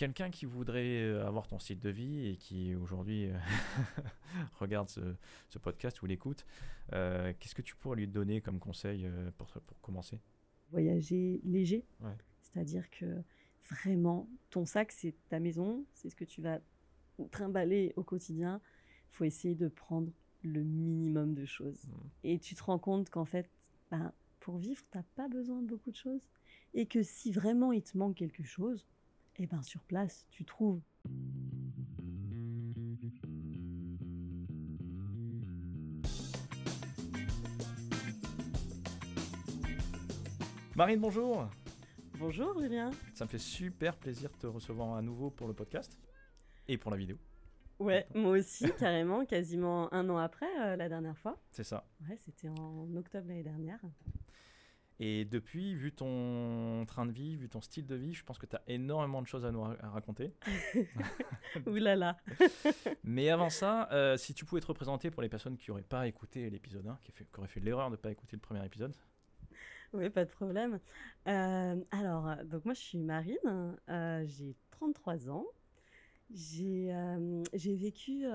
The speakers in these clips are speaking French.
quelqu'un qui voudrait avoir ton style de vie et qui aujourd'hui regarde ce, podcast ou l'écoute, qu'est-ce que tu pourrais lui donner comme conseil pour, pour commencer? Voyager léger. C'est-à-dire que vraiment, ton sac, c'est ta maison, c'est ce que tu vas trimballer au quotidien. Il faut essayer de prendre le minimum de choses. Mmh. Et tu te rends compte qu'en fait, ben, pour vivre, tu n'as pas besoin de beaucoup de choses. Et que si vraiment il te manque quelque chose, eh ben sur place, tu trouves. Marine, bonjour. Bonjour Julien. Ça me fait super plaisir de te recevoir à nouveau pour le podcast et pour la vidéo. Ouais, moi aussi, carrément, quasiment un an après euh, la dernière fois. C'est ça. Ouais, c'était en octobre l'année dernière. Et depuis, vu ton train de vie, vu ton style de vie, je pense que tu as énormément de choses à nous raconter. Ouh là là. Mais avant ça, euh, si tu pouvais te représenter pour les personnes qui n'auraient pas écouté l'épisode 1, qui, qui auraient fait l'erreur de ne pas écouter le premier épisode. Oui, pas de problème. Euh, alors, donc moi je suis Marine, j'ai 33 ans. J'ai vécu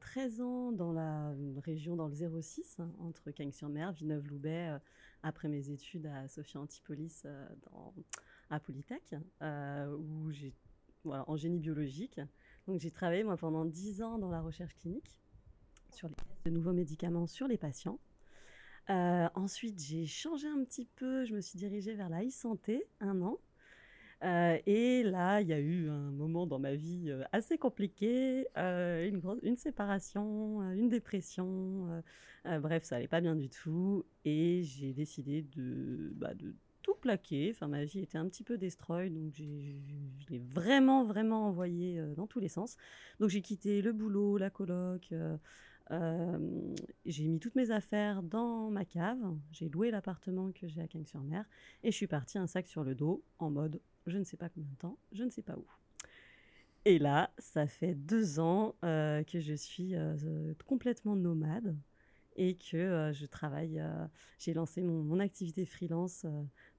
13 ans dans la région, dans le 06, hein, entre Cagnes-sur-Mer, Villeneuve-Loubet, après mes études à Sophia Antipolis dans, à Polytech, où j'ai, en génie biologique. Donc j'ai travaillé moi pendant 10 ans dans la recherche clinique sur les tests de nouveaux médicaments sur les patients. ensuite, j'ai changé un petit peu, je me suis dirigée vers la e-santé, un an. Euh, et là, il y a eu un moment dans ma vie euh, assez compliqué, euh, une, séparation, une dépression. bref, ça allait pas bien du tout. Et j'ai décidé de, bah, tout plaquer. Enfin, ma vie était un petit peu destroy, donc je l'ai vraiment, vraiment envoyé dans tous les sens. Donc j'ai quitté le boulot, la coloc. j'ai mis toutes mes affaires dans ma cave. J'ai loué l'appartement que j'ai à Cagnes-sur-Mer et je suis partie un sac sur le dos en mode je ne sais pas combien de temps, je ne sais pas où. Et là, ça fait deux ans euh, que je suis euh, complètement nomade et que euh, je travaille. J'ai lancé mon, activité freelance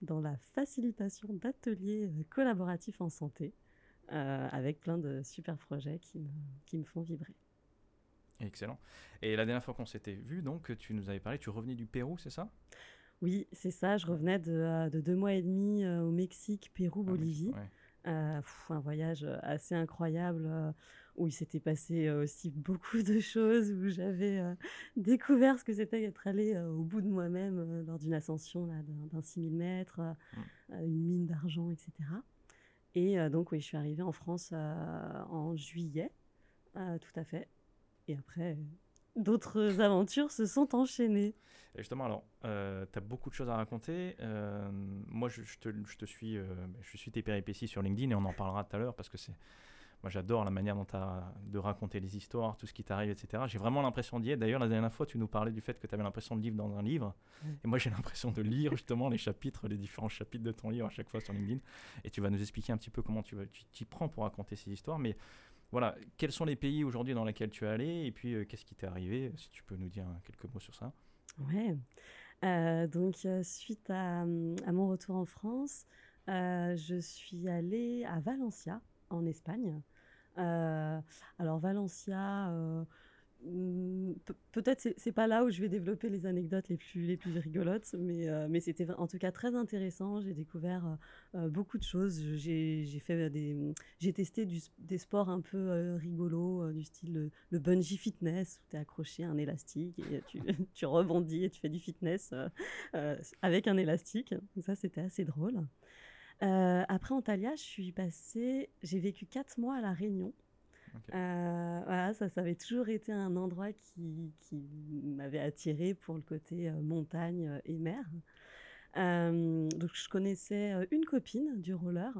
dans la facilitation d'ateliers collaboratifs en santé avec plein de super projets qui me, qui me font vibrer. Excellent. Et la dernière fois qu'on s'était vu, donc, tu nous avais parlé, tu revenais du Pérou, c'est ça? Oui, c'est ça. Je revenais de, euh, deux mois et demi euh, au Mexique, Pérou, ah, Bolivie. Euh, un voyage assez incroyable où il s'était passé aussi beaucoup de choses, où j'avais découvert ce que c'était d'être allé au bout de moi-même lors d'une ascension d'un 6000 mètres, mmh. une mine d'argent, etc. Et donc, oui, je suis arrivée en France en juillet, tout à fait. Et après, d'autres aventures se sont enchaînées. justement, alors, euh, tu as beaucoup de choses à raconter. Euh, moi, je, te, je, te, suis, euh, je suis tes péripéties sur LinkedIn et on en parlera tout à l'heure parce que c'est. Moi, j'adore la manière dont tu as de raconter les histoires, tout ce qui t'arrive, etc. J'ai vraiment l'impression d'y être. D'ailleurs, la dernière fois, tu nous parlais du fait que tu avais l'impression de vivre dans un livre. Et moi, j'ai l'impression de lire justement les chapitres, les différents chapitres de ton livre à chaque fois sur LinkedIn. Et tu vas nous expliquer un petit peu comment tu t'y prends pour raconter ces histoires. Mais voilà, quels sont les pays aujourd'hui dans lesquels tu es allé et puis euh, qu'est-ce qui t'est arrivé Si tu peux nous dire quelques mots sur ça. Ouais. Euh, donc, euh, suite à, à, mon retour en France, je suis allée à Valencia, en Espagne. alors, Valencia, peut-être c'est pas là où je vais développer les anecdotes les plus les plus rigolotes, mais euh, mais c'était en tout cas très intéressant. J'ai découvert euh, euh, beaucoup de choses. J'ai fait des j'ai testé des sports un peu rigolos du style le, bungee fitness où tu es accroché à un élastique et tu, tu rebondis et tu fais du fitness avec un élastique. Ça c'était assez drôle. après Antalya, je suis passée, j'ai vécu quatre mois à la Réunion. Euh, voilà, ça, ça avait toujours été un endroit qui, qui m'avait attiré pour le côté euh, montagne euh, et mer. donc je connaissais une copine du roller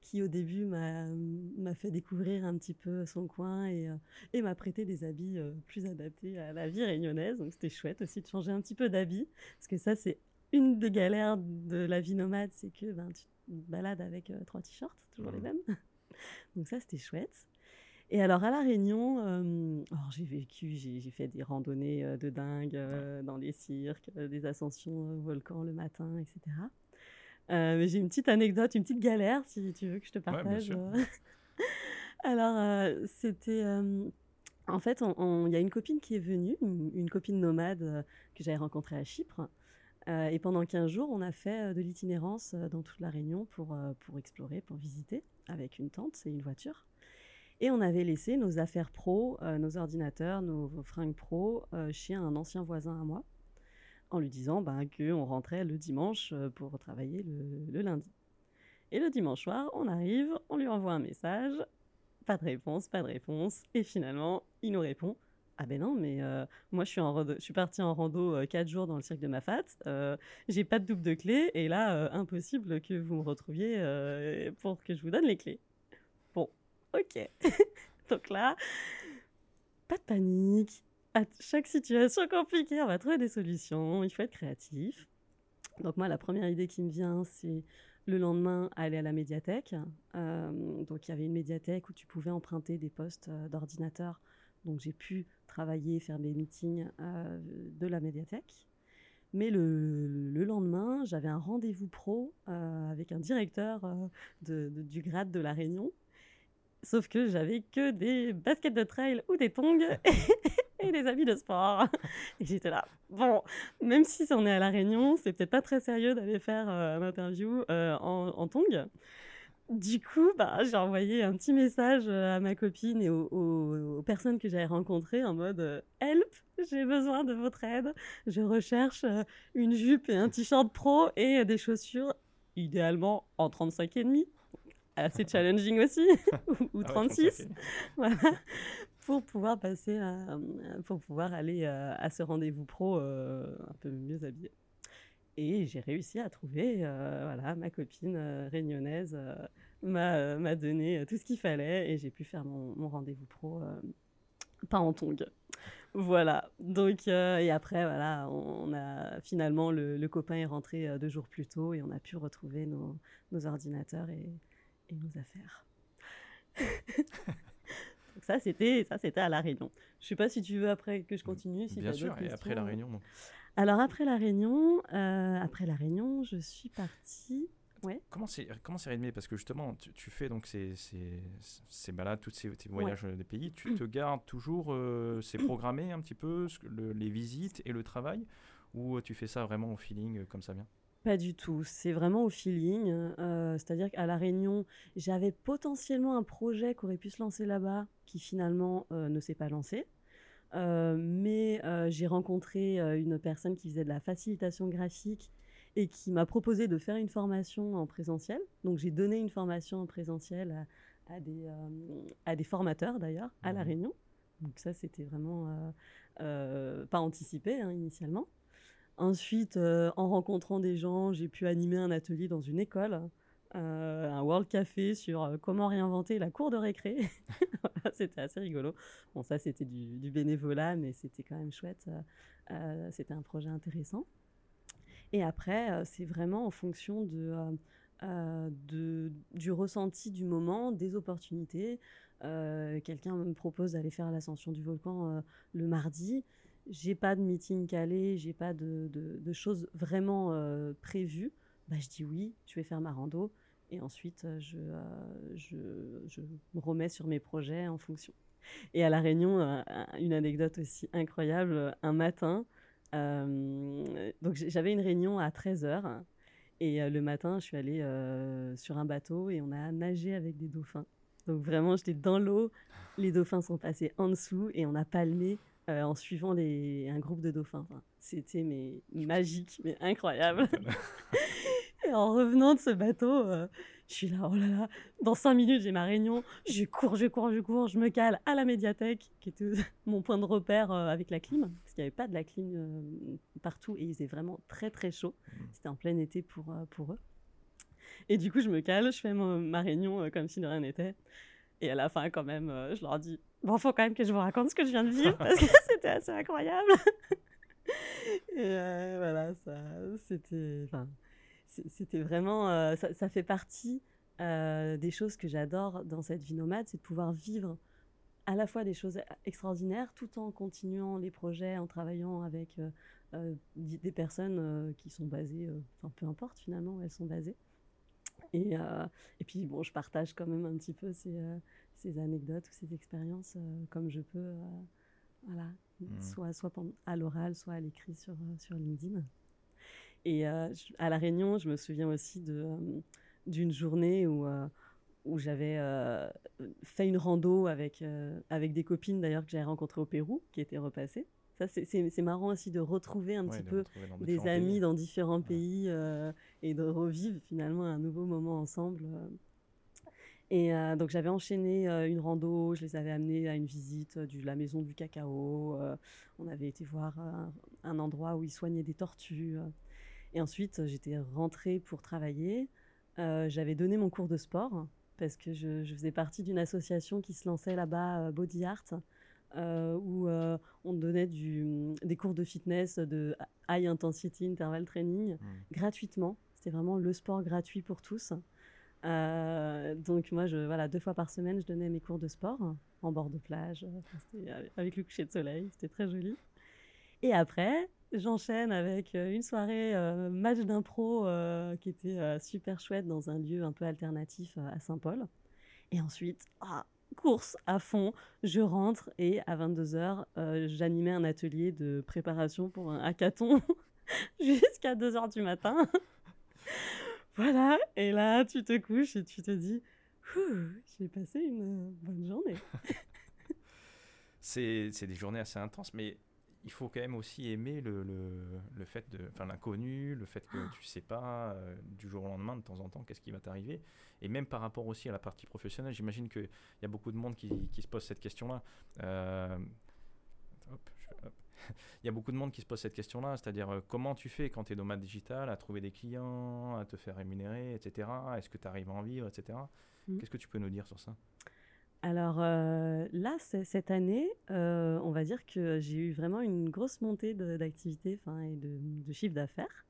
qui au début m'a fait découvrir un petit peu son coin et, et m'a prêté des habits plus adaptés à la vie réunionnaise. Donc c'était chouette aussi de changer un petit peu d'habits, parce que ça c'est une des galères de la vie nomade, c'est que ben, tu te balades avec trois t-shirts, toujours les mmh. mêmes. Donc ça c'était chouette. Et alors à La Réunion, euh, j'ai vécu, j'ai fait des randonnées euh, de dingue euh, dans les cirques, des ascensions volcans le matin, etc. mais j'ai une petite anecdote, une petite galère, si tu veux que je te partage. Alors, c'était. en fait, il y a une copine qui est venue, une, copine nomade que j'avais rencontrée à Chypre. et pendant 15 jours, on a fait de l'itinérance dans toute la Réunion pour, pour explorer, pour visiter, avec une tente et une voiture. Et on avait laissé nos affaires pro, nos ordinateurs, nos, fringues pro chez un ancien voisin à moi, en lui disant ben, qu'on rentrait le dimanche pour travailler le lundi. Et le dimanche soir, on arrive, on lui envoie un message, pas de réponse, pas de réponse. Et finalement, il nous répond ah ben non, mais euh, moi je suis, en je suis partie en rando 4 euh, jours dans le cirque de ma fat, euh, j'ai pas de double de clé, et là, impossible que vous me retrouviez pour que je vous donne les clés. Ok. Donc là, pas de panique. À chaque situation compliquée, on va trouver des solutions, il faut être créatif. Donc moi, la première idée qui me vient, c'est le lendemain, aller à la médiathèque. Euh, donc, il y avait une médiathèque où tu pouvais emprunter des postes euh, d'ordinateur. Donc, j'ai pu travailler, faire mes meetings euh, de la médiathèque. Mais le, lendemain, j'avais un rendez-vous pro avec un directeur du grade de la Réunion. Sauf que j'avais que des baskets de trail ou des tongs et des habits de sport. Et j'étais là, bon, même si on est à La Réunion, c'est peut-être pas très sérieux d'aller faire euh, un interview euh, en, en tongs. Du coup, bah, j'ai envoyé un petit message euh, à ma copine et aux, personnes que j'avais rencontrées en mode Help, j'ai besoin de votre aide. Je recherche une jupe et un t-shirt pro et des chaussures, idéalement en 35,5 assez challenging aussi, ou, 36. Ah voilà pour pouvoir passer pour pouvoir aller euh, à, ce rendez-vous pro euh, un peu mieux habillé. Et j'ai réussi à trouver, euh, voilà, ma copine réunionnaise m'a donné tout ce qu'il fallait et j'ai pu faire mon, rendez-vous pro pas en tongue. Voilà. Donc, et après, voilà, on, a finalement le, copain est rentré deux jours plus tôt et on a pu retrouver nos, nos ordinateurs et, et nos affaires. ça, c'était ça, c'était à la Réunion. Je sais pas si tu veux après que je continue. Si Bien sûr. Et après la Réunion. Alors après la Réunion, euh, après la Réunion, je suis partie. Ouais. Comment c'est comment c'est rythmé? Parce que justement tu, fais donc ces, ces, ces balades, tous ces, voyages des pays, tu te gardes toujours euh, c'est programmé un petit peu les visites et le travail? Ou tu fais ça vraiment au feeling euh, comme ça vient? Pas du tout, c'est vraiment au feeling. Euh, c'est-à-dire qu'à La Réunion, j'avais potentiellement un projet qui aurait pu se lancer là-bas, qui finalement euh, ne s'est pas lancé. Euh, mais j'ai rencontré une personne qui faisait de la facilitation graphique et qui m'a proposé de faire une formation en présentiel. Donc j'ai donné une formation en présentiel à, des, à des formateurs d'ailleurs à La mmh Réunion. Donc ça, c'était vraiment pas anticipé hein, initialement. Ensuite, euh, en rencontrant des gens, j'ai pu animer un atelier dans une école, euh, un World Café sur euh, comment réinventer la cour de récré. c'était assez rigolo. Bon, ça, c'était du, bénévolat, mais c'était quand même chouette. c'était un projet intéressant. Et après, c'est vraiment en fonction de, du ressenti du moment, des opportunités. Quelqu'un me propose d'aller faire l'ascension du volcan le mardi j'ai pas de meeting calé, j'ai pas de, de, choses vraiment euh, prévues, bah, je dis oui, je vais faire ma rando. Et ensuite, euh, je, euh, je, je, me remets sur mes projets en fonction. Et à La Réunion, une anecdote aussi incroyable, un matin, donc j'avais une réunion à 13h. Et le matin, je suis allée sur un bateau et on a nagé avec des dauphins. Donc vraiment, j'étais dans l'eau, les dauphins sont passés en dessous et on a palmé euh, en suivant les, un groupe de dauphins. C'était mais magique, mais incroyable. et en revenant de ce bateau, euh, je suis là, oh là là, dans cinq minutes j'ai ma réunion, je cours, je cours, je cours, je me cale à la médiathèque, qui était mon point de repère euh, avec la clim, parce qu'il n'y avait pas de la clim partout et il faisait vraiment très très chaud. Mmh. C'était en plein été pour, pour eux. Et du coup, je me cale, je fais ma réunion comme si de rien n'était. Et à la fin, quand même, je leur dis Bon, faut quand même que je vous raconte ce que je viens de vivre parce que c'était assez incroyable. Et euh, voilà, ça, c'était, enfin, c'était vraiment, euh, ça, fait partie euh, des choses que j'adore dans cette vie nomade, c'est de pouvoir vivre à la fois des choses extraordinaires tout en continuant les projets, en travaillant avec des personnes qui sont basées, enfin peu importe finalement où elles sont basées. Et, et puis, bon, je partage quand même un petit peu ces, ces anecdotes ou ces expériences comme je peux, voilà, mmh. soit, soit à l'oral, soit à l'écrit sur, sur LinkedIn. Et à La Réunion, je me souviens aussi d'une journée où, où j'avais fait une rando avec, avec des copines d'ailleurs que j'avais rencontrées au Pérou, qui étaient repassées. Ça, c'est marrant aussi de retrouver un petit peu des amis dans différents pays et de revivre finalement un nouveau moment ensemble. Et donc j'avais enchaîné une rando, je les avais amenés à une visite de la maison du cacao. on avait été voir un endroit où ils soignaient des tortues. et ensuite, j'étais rentrée pour travailler. j'avais donné mon cours de sport parce que je, faisais partie d'une association qui se lançait là-bas, Body Art, où on donnait du, des cours de fitness, de high intensity interval training, mmh. gratuitement. C'était vraiment le sport gratuit pour tous. Euh, donc moi, je, voilà, deux fois par semaine, je donnais mes cours de sport en bord de plage, avec le coucher de soleil, c'était très joli. Et après, j'enchaîne avec euh, une soirée euh, match d'impro qui était super chouette dans un lieu un peu alternatif à Saint-Paul. Et ensuite, ah, course à fond, je rentre et à 22h, j'animais un atelier de préparation pour un hackathon jusqu'à 2h du matin. Voilà, et là, tu te couches et tu te dis, j'ai passé une bonne journée. c'est des journées assez intenses, mais il faut quand même aussi aimer le, le, le fait de, enfin l'inconnu, le fait que tu sais pas euh, du jour au lendemain, de temps en temps, qu'est-ce qui va t'arriver. Et même par rapport aussi à la partie professionnelle, j'imagine qu'il y a beaucoup de monde qui, qui se pose cette question-là. Euh, hop, hop il y a beaucoup de monde qui se pose cette question-là, c'est-à-dire euh, comment tu fais quand tu es nomade digital à trouver des clients, à te faire rémunérer, etc. Est-ce que tu arrives à en vivre, etc. Mmh. Qu'est-ce que tu peux nous dire sur ça? Alors euh, là, cette année, euh, on va dire que j'ai eu vraiment une grosse montée d'activité et de, chiffre d'affaires.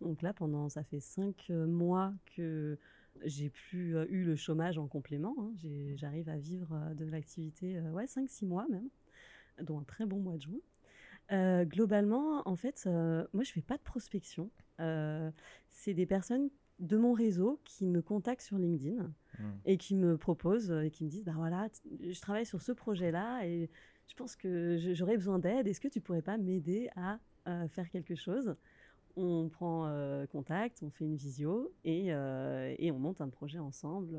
Donc là, pendant, ça fait cinq mois que j'ai plus eu le chômage en complément. Hein. J'arrive à vivre de l'activité, ouais, 5-6 mois même, dont un très bon mois de juin. Euh, globalement, en fait, euh, moi, je fais pas de prospection. Euh, c'est des personnes de mon réseau qui me contactent sur LinkedIn mmh. et qui me proposent et qui me disent, bah voilà, je travaille sur ce projet-là et je pense que j'aurais besoin d'aide. Est-ce que tu pourrais pas m'aider à faire quelque chose? On prend contact, on fait une visio et, et, on monte un projet ensemble.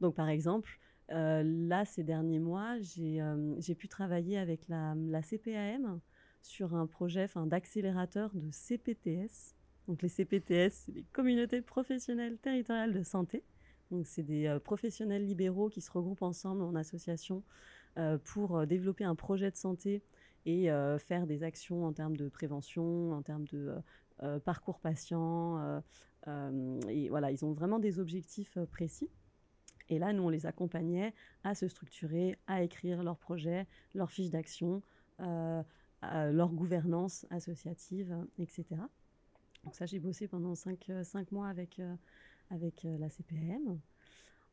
Donc, par exemple, là, ces derniers mois, j'ai pu travailler avec la, la CPAM sur un projet d'accélérateur de CPTS. Donc les CPTS, c'est les communautés professionnelles territoriales de santé. Donc c'est des euh, professionnels libéraux qui se regroupent ensemble en association euh, pour euh, développer un projet de santé et faire des actions en termes de prévention, en termes de parcours patient. et voilà, ils ont vraiment des objectifs précis. Et là, nous, on les accompagnait à se structurer, à écrire leur projet, leur fiche d'action, leur gouvernance associative, etc. Donc ça, j'ai bossé pendant cinq, euh, cinq mois avec, euh, avec euh, la CPM.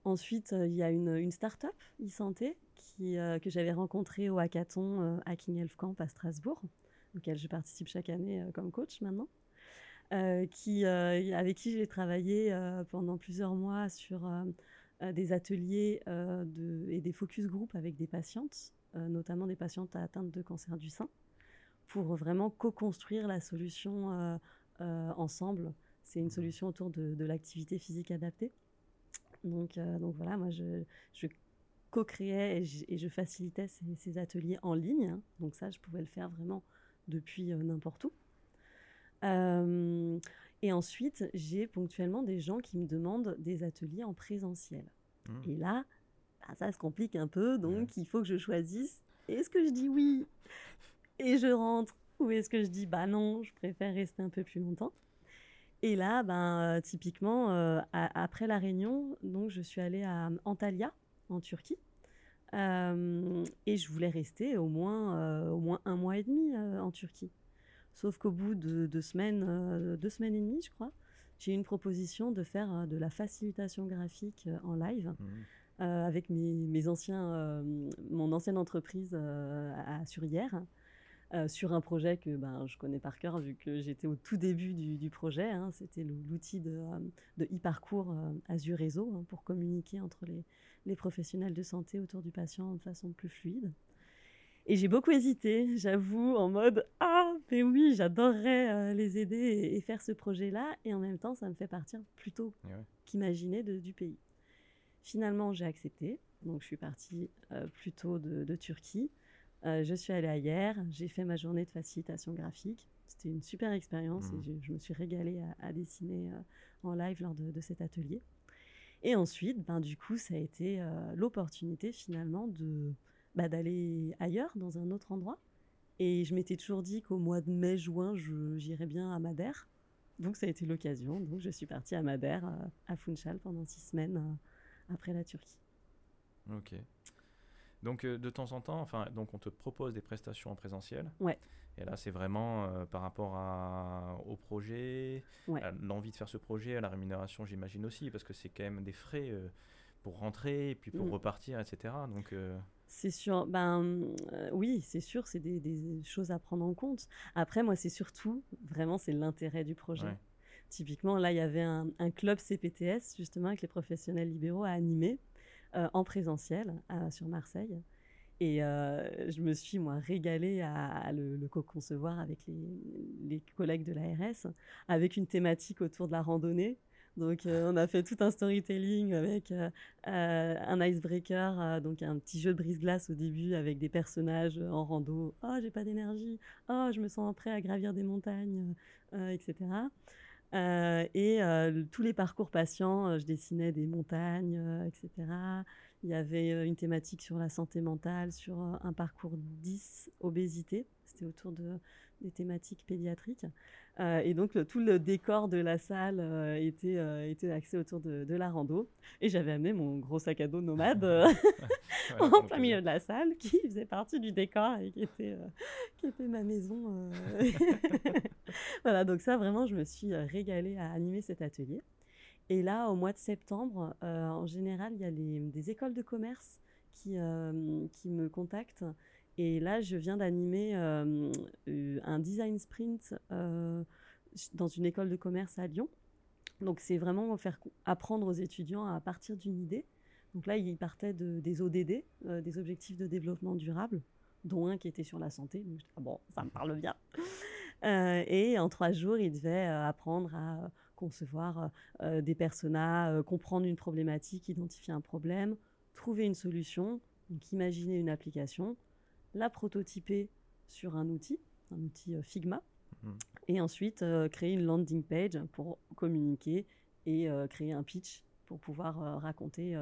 Ensuite, il y a une, start-up, e-santé, que j'avais rencontrée au hackathon Hacking Health Camp à Strasbourg, auquel je participe chaque année comme coach maintenant. avec qui j'ai travaillé pendant plusieurs mois sur des ateliers et des focus group avec des patientes, notamment des patientes atteintes de cancer du sein pour vraiment co-construire la solution euh, euh, ensemble. C'est une solution autour de, l'activité physique adaptée. Donc, euh, donc voilà, moi je, je co-créais et, je facilitais ces, ateliers en ligne. Hein. Donc ça, je pouvais le faire vraiment depuis n'importe où. et ensuite, j'ai ponctuellement des gens qui me demandent des ateliers en présentiel. Mmh. Et là, bah, ça se complique un peu, donc il faut que je choisisse. Est-ce que je dis oui? Et je rentre Ou est-ce que je dis bah non, je préfère rester un peu plus longtemps? Et là, ben, euh, typiquement, euh, après la réunion, donc je suis allée à Antalya, en Turquie. Euh, et je voulais rester au moins, au moins un mois et demi en Turquie. Sauf qu'au bout de deux semaines, deux semaines et demie, je crois, j'ai eu une proposition de faire de la facilitation graphique en live. Mmh. avec mes, mes anciens, mon ancienne entreprise à, sur hier. Sur un projet que ben, je connais par cœur vu que j'étais au tout début du, projet. Hein. C'était l'outil de, de e-parcours Azure Réseau hein, pour communiquer entre les, les professionnels de santé autour du patient de façon plus fluide. Et j'ai beaucoup hésité, j'avoue, en mode Ah, mais oui, j'adorerais euh, les aider et, faire ce projet-là. Et en même temps, ça me fait partir plus tôt qu'imaginer du pays. Finalement, j'ai accepté. Donc, je suis partie euh, plutôt de, Turquie. Euh, je suis allée hier, j'ai fait ma journée de facilitation graphique. C'était une super expérience et mmh. je, me suis régalée à, dessiner en live lors de, de, cet atelier. Et ensuite, ben, du coup, ça a été l'opportunité finalement de bah, d'aller ailleurs, dans un autre endroit. Et je m'étais toujours dit qu'au mois de mai, juin, j'irais bien à Madère. Donc ça a été l'occasion. Donc je suis partie à Madère, euh, à Funchal, pendant six semaines euh, après la Turquie. Ok. Donc euh, de temps en temps, enfin, donc on te propose des prestations en présentiel. Ouais. Et là, c'est vraiment par rapport à, au projet, à l'envie de faire ce projet, à la rémunération, j'imagine aussi, parce que c'est quand même des frais pour rentrer et puis pour mm. repartir, etc. Donc c'est sûr, ben euh, oui, c'est sûr, c'est des, choses à prendre en compte. Après, moi, c'est surtout, vraiment, c'est l'intérêt du projet. Typiquement, là, il y avait un, club CPTS, justement, avec les professionnels libéraux à animer euh, en présentiel sur Marseille. Et euh, je me suis, moi, régalée à, le, co-concevoir avec les, collègues de l'ARS, avec une thématique autour de la randonnée. Donc, euh, on a fait tout un storytelling avec euh, euh, un icebreaker, donc un petit jeu de brise-glace au début avec des personnages en rando. Oh, j'ai pas d'énergie. Oh, je me sens prêt à gravir des montagnes, etc. et tous les parcours patients, je dessinais des montagnes, etc. Il y avait une thématique sur la santé mentale, sur un parcours 10 obésité. C'était autour de, des thématiques pédiatriques. Euh, et donc, tout le décor de la salle euh, était, euh, était axé autour de, la rando. Et j'avais amené mon gros sac à dos nomade en plein milieu de la salle, qui faisait partie du décor et qui était, qui était ma maison. voilà, donc ça, vraiment, je me suis régalée à animer cet atelier. Et là, au mois de septembre, en général, il y a des écoles de commerce qui, qui me contactent et là, je viens d'animer euh, euh, un design sprint euh, dans une école de commerce à Lyon. Donc, c'est vraiment faire apprendre aux étudiants à partir d'une idée. Donc là, ils partaient de, des ODD, des objectifs de développement durable, dont un qui était sur la santé. Ah bon, ça me parle bien. et en trois jours, ils devaient apprendre à concevoir des personas, comprendre une problématique, identifier un problème, trouver une solution, donc imaginer une application, la prototyper sur un outil, un outil euh, Figma, mhm. et ensuite euh, créer une landing page pour communiquer et euh, créer un pitch pour pouvoir raconter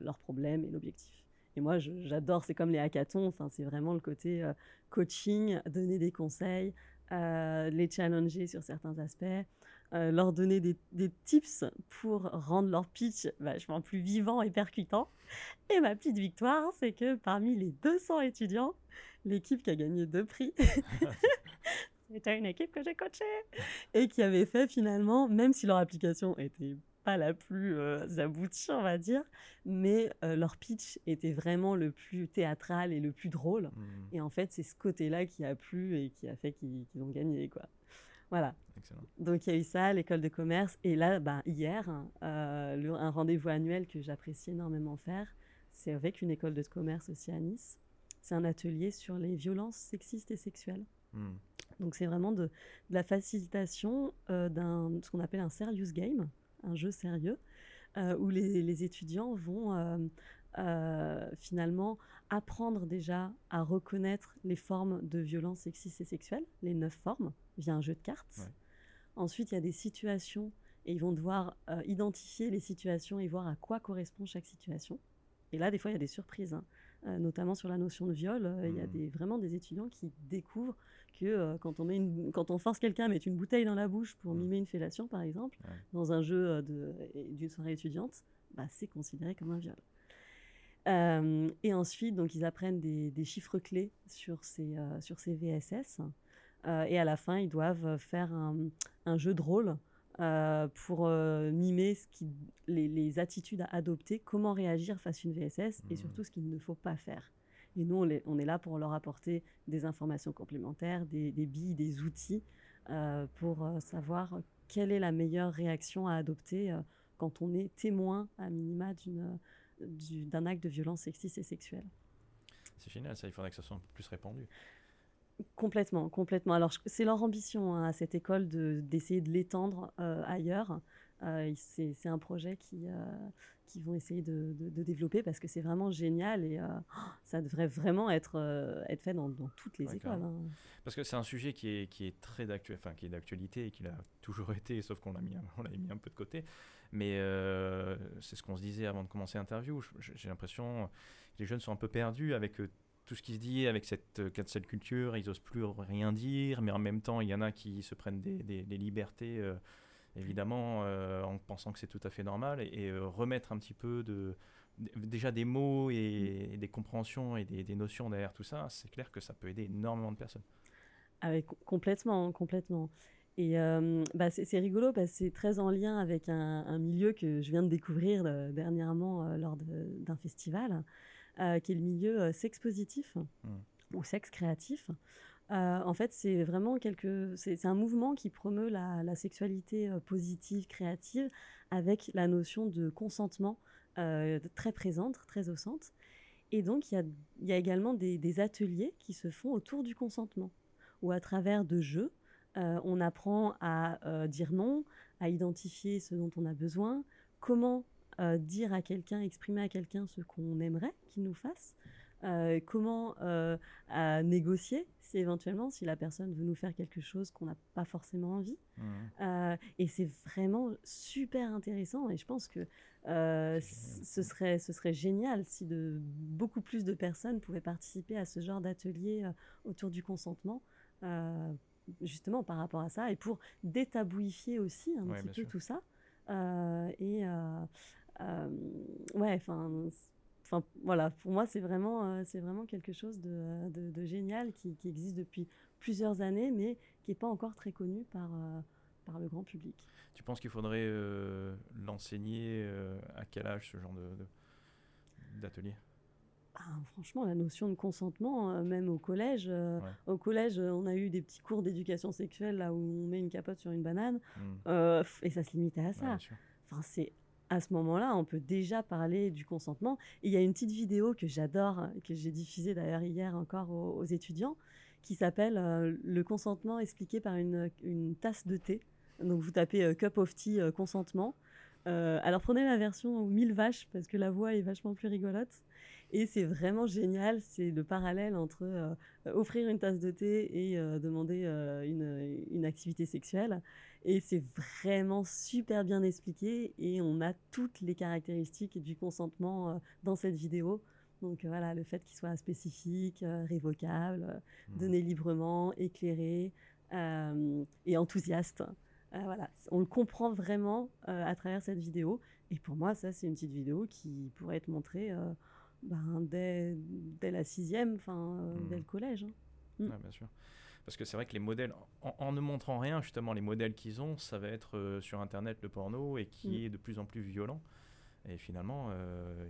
leurs problèmes et l'objectif. Et moi, j'adore, c'est comme les hackathons, enfin, c'est vraiment le côté coaching, donner des conseils, les challenger sur certains aspects, leur donner des, des, tips pour rendre leur pitch vachement plus vivant et percutant. Et ma petite victoire, c'est que parmi les 200 étudiants, l'équipe qui a gagné deux prix, c'était une équipe que j'ai coachée et qui avait fait finalement, même si leur application était pas la plus euh, aboutie, on va dire, mais euh, leur pitch était vraiment le plus théâtral et le plus drôle. Mmh. Et en fait, c'est ce côté-là qui a plu et qui a fait qu'ils ont gagné, quoi. Voilà. Donc il y a eu ça, l'école de commerce. Et là, bah, hier, euh, un rendez-vous annuel que j'apprécie énormément faire, c'est avec une école de commerce aussi à Nice. C'est un atelier sur les violences sexistes et sexuelles. Hmm. Donc c'est vraiment de, la facilitation euh, d'un ce qu'on appelle un serious game, un jeu sérieux, euh, où les, les, étudiants vont euh, finalement apprendre déjà à reconnaître les formes de violence sexistes et sexuelles, les neuf formes, via un jeu de cartes. Ensuite, il y a des situations et ils vont devoir euh, identifier les situations et voir à quoi correspond chaque situation. Et là, des fois, il y a des surprises, hein. euh, notamment sur la notion de viol. Il y a mmh. des, vraiment des étudiants qui découvrent que quand, on met une, quand on force quelqu'un à mettre une bouteille dans la bouche pour mmh. mimer une fellation, par exemple, dans un jeu d'une soirée étudiante, bah, c'est considéré comme un viol. Euh, et ensuite, donc, ils apprennent des, chiffres clés sur ces, euh, sur ces VSS. Euh, et à la fin, ils doivent faire un, jeu de rôle pour mimer ce qui, les, les, attitudes à adopter, comment réagir face à une VSS et mmh. surtout ce qu'il ne faut pas faire. Et nous, on, est là pour leur apporter des informations complémentaires, des, billes, des outils pour savoir quelle est la meilleure réaction à adopter quand on est témoin à minima d'un acte de violence sexiste et sexuelle. C'est génial, ça, il faudrait que ça soit un peu plus répandu. Complètement, complètement. Alors, c'est leur ambition hein, à cette école d'essayer de, l'étendre euh, ailleurs. Euh, c'est un projet qui, euh, qui vont essayer de, de, développer parce que c'est vraiment génial et ça devrait vraiment être, être fait dans, dans toutes les écoles. Hein. Parce que c'est un sujet qui est, qui est très d'actualité, enfin, qui est d'actualité et qui l'a toujours été, sauf qu'on l'a mis, on l'a mis un peu de côté. Mais c'est ce qu'on se disait avant de commencer l'interview. J'ai l'impression que les jeunes sont un peu perdus avec tout ce qui se dit avec cette euh, cancel culture, ils osent plus rien dire, mais en même temps, il y en a qui se prennent des, des, libertés, euh, évidemment, euh, en pensant que c'est tout à fait normal, et, remettre un petit peu de, déjà des mots et, des compréhensions et des, notions derrière tout ça, c'est clair que ça peut aider énormément de personnes. Ah complètement, complètement. Et bah c'est rigolo parce que c'est très en lien avec un, un, milieu que je viens de découvrir dernièrement lors d'un festival. Euh, qui est le milieu euh, sexe positif mmh. ou sexe créatif. Euh, en fait, c'est vraiment quelque, c'est un mouvement qui promeut la, sexualité positive, créative, avec la notion de consentement très présente, très au centre. Et donc, il y a, également des, ateliers qui se font autour du consentement, où à travers de jeux, on apprend à dire non, à identifier ce dont on a besoin, comment euh, dire à quelqu'un, exprimer à quelqu'un ce qu'on aimerait qu'il nous fasse, euh, comment euh, négocier si éventuellement si la personne veut nous faire quelque chose qu'on n'a pas forcément envie. Mmh. et c'est vraiment super intéressant et je pense que ce, serait, ce serait génial si de, beaucoup plus de personnes pouvaient participer à ce genre d'atelier autour du consentement. Justement par rapport à ça et pour détabouifier aussi un petit peu tout ça et euh, ouais, enfin, enfin voilà, pour moi c'est vraiment, euh, c'est vraiment quelque chose de, de, génial qui, qui, existe depuis plusieurs années, mais qui n'est pas encore très connu par, euh, par le grand public. Tu penses qu'il faudrait l'enseigner à quel âge ce genre de, d'atelier? Ah, franchement, la notion de consentement, même au collège, au collège, on a eu des petits cours d'éducation sexuelle là où on met une capote sur une banane, mmh. et ça se limitait à ça. enfin, c'est à ce moment-là, on peut déjà parler du consentement. il y a une petite vidéo que j'adore, que j'ai diffusée d'ailleurs hier encore aux, étudiants, qui s'appelle euh, Le consentement expliqué par une, tasse de thé. Donc vous tapez euh, Cup of Tea euh, consentement. alors prenez la version 1000 vaches parce que la voix est vachement plus rigolote. Et c'est vraiment génial, c'est le parallèle entre offrir une tasse de thé et demander une, une, activité sexuelle. Et c'est vraiment super bien expliqué et on a toutes les caractéristiques du consentement euh, dans cette vidéo. Donc euh, voilà, le fait qu'il soit spécifique, euh, révocable, mmh. donné librement, éclairé et enthousiaste. voilà, on le comprend vraiment à travers cette vidéo. Et pour moi, ça, c'est une petite vidéo qui pourrait être montrée ben, dès, dès, la sixième, enfin, mmh. dès le collège. Hein. Mmh. bien sûr. Parce que c'est vrai que les modèles, en, ne montrant rien, justement, les modèles qu'ils ont, ça va être euh, sur Internet le porno et qui mm. est de plus en plus violent. Et finalement, euh,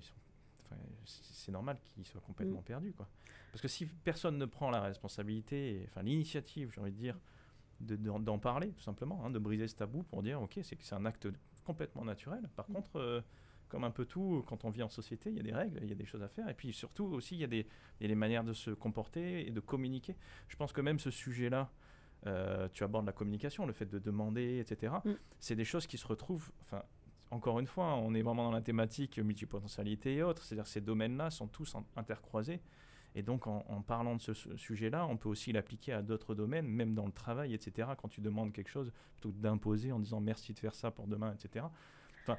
c'est normal qu'ils soient complètement perdus. Quoi. Parce que si personne ne prend la responsabilité, enfin l'initiative, j'ai envie de dire, d'en parler, tout simplement, hein, de briser ce tabou pour dire, ok, c'est un acte complètement naturel. Par contre, euh, comme un peu tout, quand on vit en société, il y a des règles, il y a des choses à faire. Et puis surtout aussi, il y a des, des manières de se comporter et de communiquer. Je pense que même ce sujet-là, euh, tu abordes la communication, le fait de demander, etc. Mm. C'est des choses qui se retrouvent. Enfin, encore une fois, on est vraiment dans la thématique multipotentialité et autres. C'est-à-dire que ces domaines-là sont tous intercroisés. Et donc, en, parlant de ce, sujet-là, on peut aussi l'appliquer à d'autres domaines, même dans le travail, etc. Quand tu demandes quelque chose, plutôt que d'imposer en disant merci de faire ça pour demain, etc. Enfin,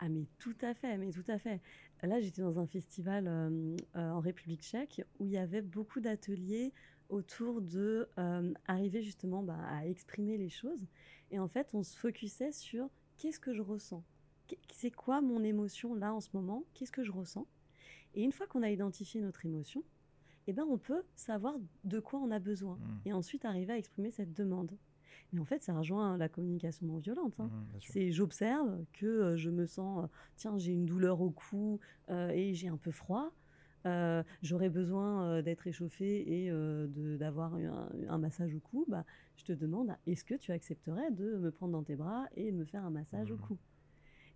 ah mais tout à fait, mais tout à fait. Là, j'étais dans un festival euh, euh, en République tchèque où il y avait beaucoup d'ateliers autour de euh, arriver justement bah, à exprimer les choses. Et en fait, on se focusait sur qu'est-ce que je ressens C'est quoi mon émotion là en ce moment? Qu'est-ce que je ressens? Et une fois qu'on a identifié notre émotion, eh ben, on peut savoir de quoi on a besoin mmh. et ensuite arriver à exprimer cette demande. Mais en fait, ça rejoint la communication non violente. Hein. Mmh, c'est j'observe que euh, je me sens, euh, tiens, j'ai une douleur au cou euh, et j'ai un peu froid. j'aurais besoin d'être échauffé et d'avoir un, massage au cou, bah, je te demande, est-ce que tu accepterais de me prendre dans tes bras et de me faire un massage au mmh. cou?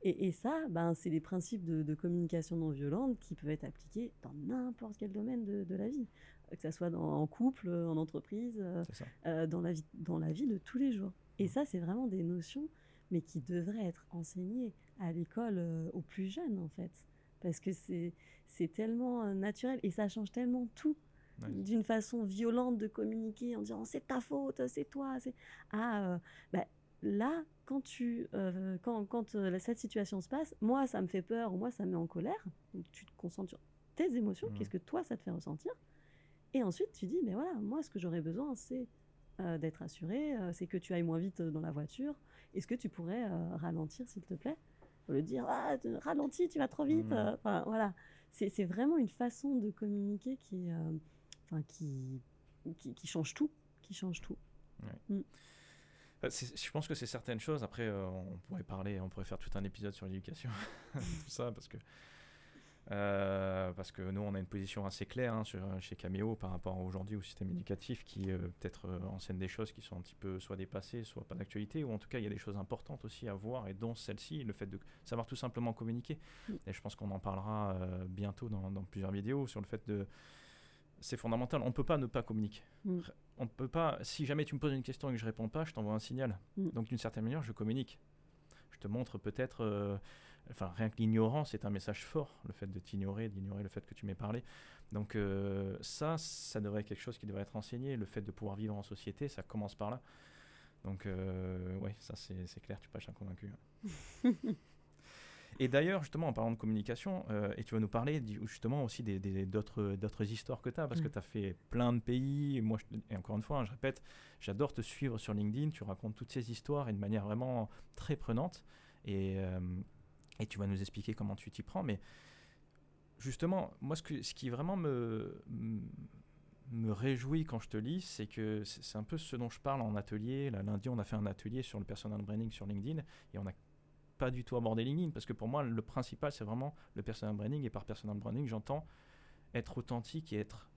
Et, ça, ben, c'est des principes de, communication non violente qui peuvent être appliqués dans n'importe quel domaine de, la vie, que ce soit en couple, en entreprise, dans, la vie, dans la vie de tous les jours. Et mmh. ça, c'est vraiment des notions, mais qui devraient être enseignées à l'école aux plus jeunes, en fait. Parce que c'est tellement naturel et ça change tellement tout. D'une façon violente de communiquer en disant c'est ta faute, c'est toi. Ah, bah, là, quand, tu, quand, quand cette situation se passe, moi, ça me fait peur ou moi, ça me met en colère. Donc, tu te concentres sur tes émotions, mmh. qu'est-ce que toi, ça te fait ressentir. Et ensuite, tu dis, mais voilà, moi, ce que j'aurais besoin, c'est d'être assuré, c'est que tu ailles moins vite dans la voiture. Est-ce que tu pourrais ralentir, s'il te plaît? Au lieu de dire, ah, ralentis, tu vas trop vite. Mmh. Enfin, voilà. C'est vraiment une façon de communiquer qui, enfin, qui, qui, change tout. Qui change tout. Mmh. Je pense que c'est certaines choses. Après, on pourrait parler, on pourrait faire tout un épisode sur l'éducation, tout ça, parce que euh, parce que nous, on a une position assez claire hein, sur, chez Cameo par rapport aujourd'hui au système éducatif qui euh, peut-être euh, enseigne des choses qui sont un petit peu soit dépassées, soit pas d'actualité, ou en tout cas, il y a des choses importantes aussi à voir, et dont celle-ci, le fait de savoir tout simplement communiquer. Mm. Et je pense qu'on en parlera bientôt dans, plusieurs vidéos sur le fait de. C'est fondamental, on ne peut pas ne pas communiquer. Mm. On peut pas, si jamais tu me poses une question et que je réponds pas, je t'envoie un signal. Mm. Donc d'une certaine manière, je communique. Je te montre peut-être enfin rien que l'ignorance est un message fort, le fait de t'ignorer, d'ignorer le fait que tu m'aies parlé. Donc euh, ça, ça devrait être quelque chose qui devrait être enseigné. Le fait de pouvoir vivre en société, ça commence par là. Donc euh, ouais, ça c'est clair, tu passes un convaincu. Hein. et d'ailleurs, justement, en parlant de communication, euh, et tu vas nous parler justement aussi d'autres des, histoires que tu as, parce que mm. tu as fait plein de pays. Et moi, et encore une fois, hein, je répète, j'adore te suivre sur LinkedIn. Tu racontes toutes ces histoires et de manière vraiment très prenante. Et, et tu vas nous expliquer comment tu t'y prends. Mais justement, moi, ce, qui vraiment me, me réjouit quand je te lis, c'est que c'est un peu ce dont je parle en atelier. Là, lundi, on a fait un atelier sur le personal branding sur LinkedIn et on n'a pas du tout abordé LinkedIn parce que pour moi, le principal, c'est vraiment le personal branding. Et par personal branding, j'entends être authentique et être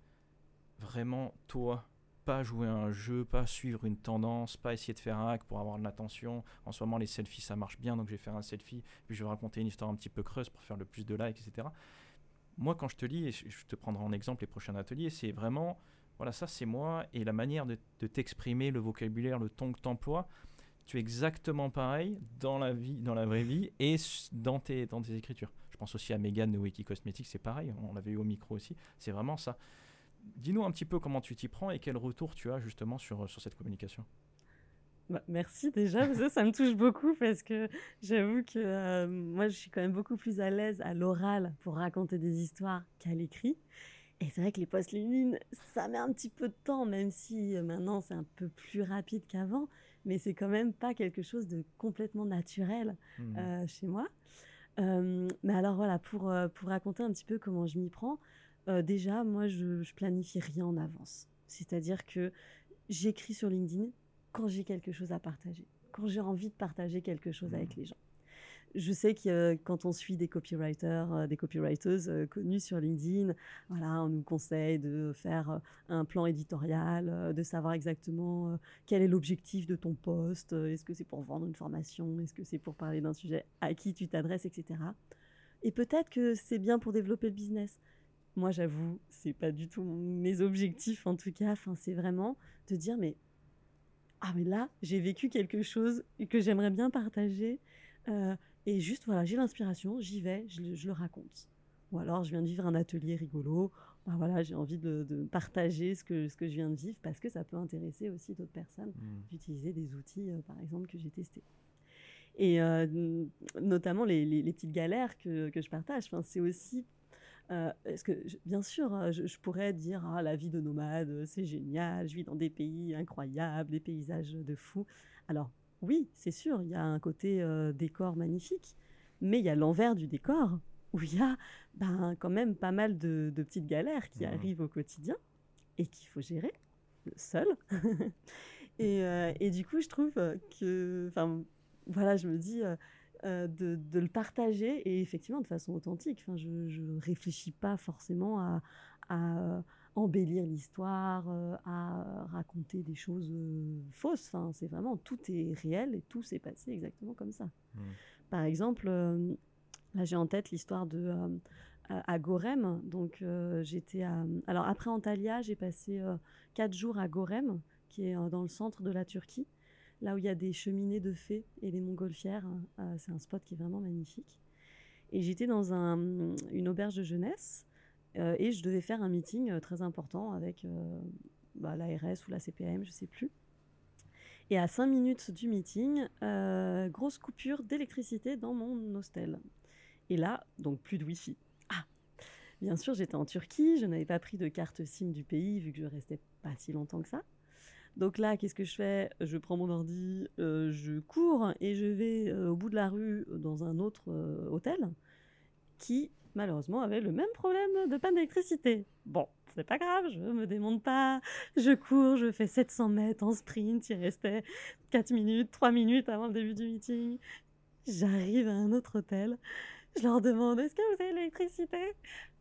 vraiment toi pas jouer un jeu, pas suivre une tendance, pas essayer de faire un hack pour avoir de l'attention. En ce moment, les selfies, ça marche bien, donc je vais faire un selfie, puis je vais raconter une histoire un petit peu creuse pour faire le plus de likes, etc. Moi, quand je te lis, et je te prendrai en exemple les prochains ateliers, c'est vraiment, voilà, ça c'est moi, et la manière de, t'exprimer, le vocabulaire, le ton que tu emploies, tu es exactement pareil dans la vie, dans la vraie vie, et dans tes, dans tes écritures. Je pense aussi à Megan de Wiki Cosmetics, c'est pareil, on l'avait eu au micro aussi, c'est vraiment ça dis-nous un petit peu comment tu t'y prends et quel retour tu as justement sur, sur cette communication. Bah, merci déjà, ça me touche beaucoup parce que j'avoue que euh, moi je suis quand même beaucoup plus à l'aise à l'oral pour raconter des histoires qu'à l'écrit. Et c'est vrai que les posts LinkedIn, ça met un petit peu de temps, même si euh, maintenant c'est un peu plus rapide qu'avant, mais c'est quand même pas quelque chose de complètement naturel mmh. euh, chez moi. mais alors voilà, pour, pour raconter un petit peu comment je m'y prends, euh, déjà, moi, je, je planifie rien en avance. C'est-à-dire que j'écris sur LinkedIn quand j'ai quelque chose à partager, quand j'ai envie de partager quelque chose avec mmh. les gens. Je sais que quand on suit des copywriters, euh, des copywriters euh, connus sur LinkedIn, voilà, on nous conseille de faire un plan éditorial, de savoir exactement quel est l'objectif de ton poste, est-ce que c'est pour vendre une formation, est-ce que c'est pour parler d'un sujet à qui tu t'adresses, etc. Et peut-être que c'est bien pour développer le business. Moi, j'avoue, c'est pas du tout mes objectifs en tout cas. Enfin, c'est vraiment de dire mais ah mais là, j'ai vécu quelque chose que j'aimerais bien partager euh, et juste voilà, j'ai l'inspiration, j'y vais, je, le raconte. Ou alors, je viens de vivre un atelier rigolo. Ben voilà, j'ai envie de, partager ce que, ce que je viens de vivre parce que ça peut intéresser aussi d'autres personnes mmh. d'utiliser des outils, euh, par exemple, que j'ai testés. Et euh, notamment les, les, petites galères que, que je partage, enfin, c'est aussi euh, est-ce que, bien sûr, hein, je, pourrais dire ah, la vie de nomade, c'est génial, je vis dans des pays incroyables, des paysages de fou. Alors, oui, c'est sûr, il y a un côté euh, décor magnifique, mais il y a l'envers du décor où il y a ben, quand même pas mal de, petites galères qui mmh. arrivent au quotidien et qu'il faut gérer seul. et, euh, et, du coup, je trouve que, enfin, voilà, je me dis, de, de, le partager et effectivement de façon authentique. Enfin, je ne réfléchis pas forcément à, à embellir l'histoire, à raconter des choses fausses. Enfin, c'est vraiment tout est réel et tout s'est passé exactement comme ça. Mmh. Par exemple, là j'ai en tête l'histoire de à Gorem. Donc j'étais à... alors après Antalya, j'ai passé quatre jours à Gorem, qui est dans le centre de la Turquie, là où il y a des cheminées de fées et les montgolfières. c'est un spot qui est vraiment magnifique. Et j'étais dans un, une auberge de jeunesse et je devais faire un meeting très important avec bah, l'ARS ou la CPM, je sais plus. Et à cinq minutes du meeting, grosse coupure d'électricité dans mon hostel. Et là, donc plus de Wi-Fi. Ah Bien sûr, j'étais en Turquie, je n'avais pas pris de carte SIM du pays vu que je restais pas si longtemps que ça. Donc là, qu'est-ce que je fais? Je prends mon ordi, euh, je cours et je vais euh, au bout de la rue dans un autre euh, hôtel qui, malheureusement, avait le même problème de panne d'électricité. Bon, c'est pas grave, je me démonte pas, je cours, je fais 700 mètres en sprint, il restait 4 minutes, 3 minutes avant le début du meeting. J'arrive à un autre hôtel, je leur demande est-ce que vous avez l'électricité?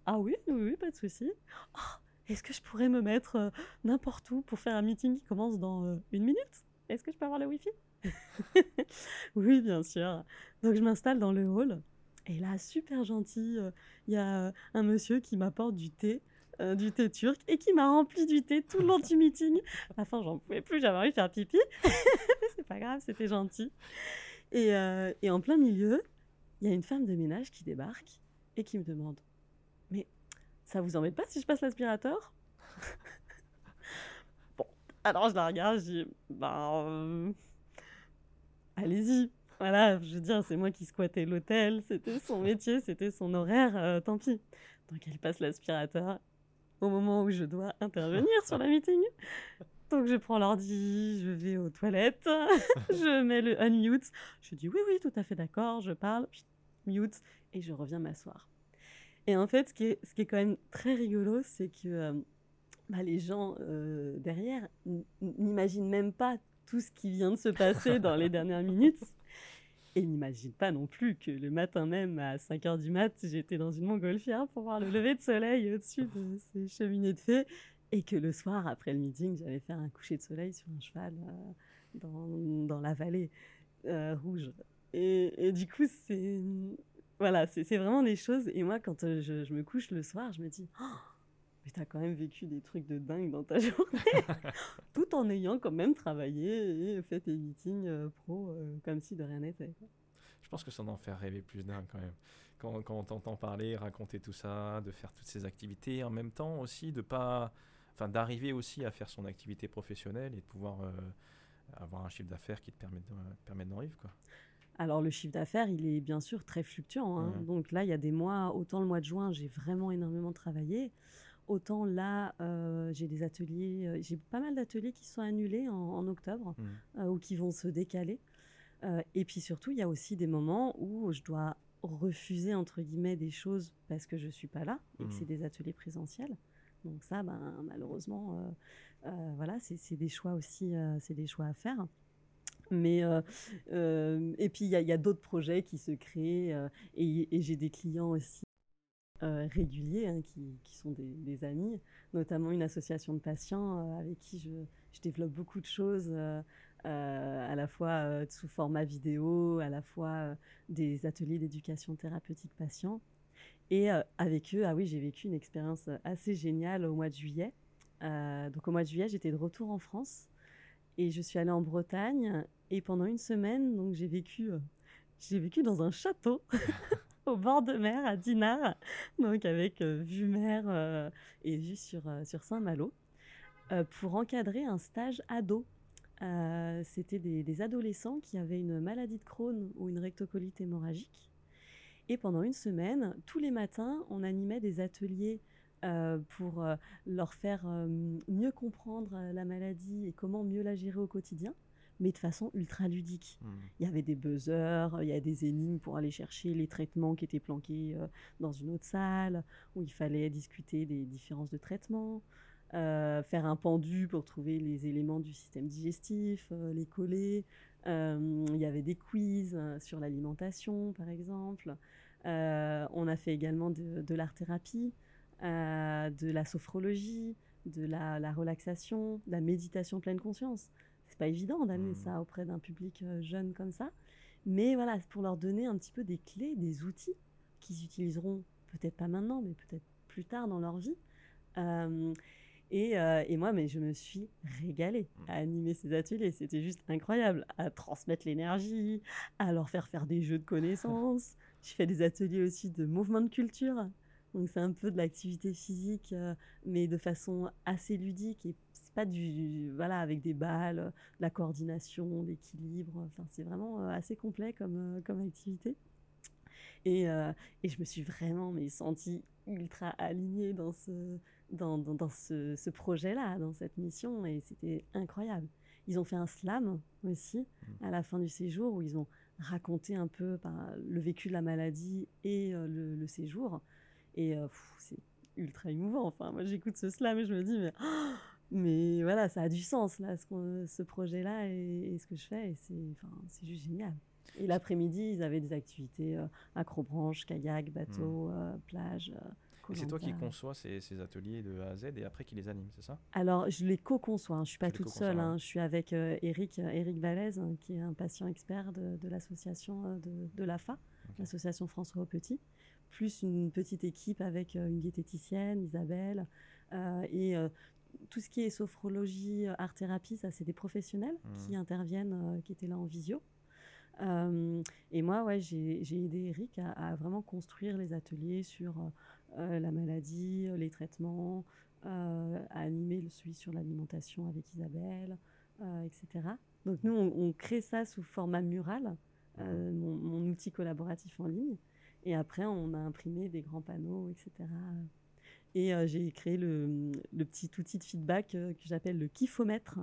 Ah oui, oui, oui, pas de souci. Oh, est-ce que je pourrais me mettre euh, n'importe où pour faire un meeting qui commence dans euh, une minute? Est-ce que je peux avoir le Wi-Fi? Oui, bien sûr. Donc je m'installe dans le hall. Et là, super gentil, euh, il y a un monsieur qui m'apporte du thé. du thé turc et qui m'a rempli du thé tout le long du meeting. À la fin, j'en pouvais plus, j'avais envie de faire pipi. c'est pas grave, c'était gentil. Et, en plein milieu, il y a une femme de ménage qui débarque et qui me demande ça vous embête pas si je passe l'aspirateur? Bon, alors je la regarde, je dis Ben. Euh, allez-y. Voilà, je veux dire, c'est moi qui squattais l'hôtel, c'était son métier, c'était son horaire, euh, tant pis. Donc elle passe l'aspirateur au moment où je dois intervenir sur la meeting. Donc je prends l'ordi, je vais aux toilettes, je mets le unmute, je dis oui, oui, tout à fait d'accord, je parle, mute, et je reviens m'asseoir. Et en fait, ce qui est, quand même très rigolo, c'est que euh, bah, les gens euh, derrière n'imaginent même pas tout ce qui vient de se passer dans les dernières minutes. Et n'imaginent pas non plus que le matin même, à 5 h du mat, j'étais dans une montgolfière pour voir le lever de soleil au-dessus de ces cheminées de fées. Et que le soir, après le meeting, j'allais faire un coucher de soleil sur un cheval euh, dans, la vallée rouge. Et, du coup, c'est voilà, c'est vraiment des choses. Et moi, quand euh, je, me couche le soir, je me dis, oh, mais t'as quand même vécu des trucs de dingue dans ta journée, tout en ayant quand même travaillé et fait tes meetings euh, pro euh, comme si de rien n'était. Je pense que ça en fait rêver plus d'un quand même. Quand, on t'entend parler, raconter tout ça, de faire toutes ces activités, en même temps aussi de pas, enfin d'arriver aussi à faire son activité professionnelle et de pouvoir avoir un chiffre d'affaires qui te permet de, d'en vivre quoi. Alors le chiffre d'affaires, il est bien sûr très fluctuant. Hein. Donc là, il y a des mois, autant le mois de juin, j'ai vraiment énormément travaillé. Autant là, euh, j'ai des ateliers, euh, j'ai pas mal d'ateliers qui sont annulés en, octobre mmh. euh, ou qui vont se décaler. et puis surtout, il y a aussi des moments où je dois refuser entre guillemets des choses parce que je suis pas là et que c'est mmh. des ateliers présentiels. Donc ça, ben, malheureusement, voilà, c'est des choix aussi, c'est des choix à faire. Mais euh, euh, et puis il y a, d'autres projets qui se créent euh, et, j'ai des clients aussi réguliers hein, qui, sont des, amis, notamment une association de patients avec qui je, je, développe beaucoup de choses. à la fois sous format vidéo, à la fois des ateliers d'éducation thérapeutique patient. Et avec eux, ah oui, j'ai vécu une expérience assez géniale au mois de juillet. donc au mois de juillet, j'étais de retour en France et je suis allée en Bretagne et pendant une semaine, donc j'ai vécu, euh, j'ai vécu dans un château au bord de mer à Dinard, donc avec euh, vue mer euh, et vue sur, sur Saint-Malo, pour encadrer un stage ado. C'était des, adolescents qui avaient une maladie de Crohn ou une rectocolite hémorragique. Et pendant une semaine, tous les matins, on animait des ateliers pour leur faire mieux comprendre la maladie et comment mieux la gérer au quotidien mais de façon ultra ludique. Mmh. Il y avait des buzzers, il y a des énigmes pour aller chercher les traitements qui étaient planqués euh, dans une autre salle, où il fallait discuter des différences de traitement, euh, faire un pendu pour trouver les éléments du système digestif, euh, les coller, il y avait des quiz sur l'alimentation, par exemple. on a fait également de, l'art-thérapie, de la sophrologie, de la, relaxation, de la méditation pleine conscience. C'est pas évident d'amener mmh. ça auprès d'un public jeune comme ça. Mais voilà, pour leur donner un petit peu des clés, des outils qu'ils utiliseront peut-être pas maintenant, mais peut-être plus tard dans leur vie. Euh, et, euh, et, moi, mais je me suis régalée mmh. à animer ces ateliers. C'était juste incroyable. À transmettre l'énergie, à leur faire faire des jeux de connaissances. je fais des ateliers aussi de mouvement de culture. Donc c'est un peu de l'activité physique, euh, mais de façon assez ludique et c'est pas du voilà avec des balles, de la coordination, l'équilibre. Enfin c'est vraiment assez complet comme comme activité. Et, et, je me suis vraiment mais sentie ultra alignée dans ce, dans, dans, ce, ce projet-là, dans cette mission, et c'était incroyable. Ils ont fait un slam aussi mmh. à la fin du séjour où ils ont raconté un peu ben, le vécu de la maladie et euh, le, séjour. Et euh, c'est ultra émouvant. Enfin, moi, j'écoute ce slam et je me dis, mais, mais voilà, ça a du sens, là, ce, ce projet-là et, ce que je fais. Et c'est enfin, juste génial. Et l'après-midi, ils avaient des activités euh, acrobranche, kayak, bateau, mmh. plage. Et c'est toi qui conçois ces, ateliers de A à Z et après qui les anime, c'est ça? Alors, je les co-conçois. Hein. Je ne suis pas toute seule. Hein. Je suis avec euh, Eric, euh, Eric hein, qui est un patient expert de, l'association euh, de, de l'AFA, l'association François Petit, plus une petite équipe avec une diététicienne, Isabelle, et tout ce qui est sophrologie, art-thérapie, ça, c'est des professionnels qui mmh. interviennent, qui étaient là en visio. et moi, ouais, j'ai aidé Eric à, à, vraiment construire les ateliers sur euh, la maladie, euh, les traitements, euh, à animer le suivi sur l'alimentation avec Isabelle, etc. Donc nous, on, crée ça sous format mural, mon, outil collaboratif en ligne. Et après, on a imprimé des grands panneaux, etc. Et j'ai créé le, petit outil de feedback que j'appelle le kiffomètre.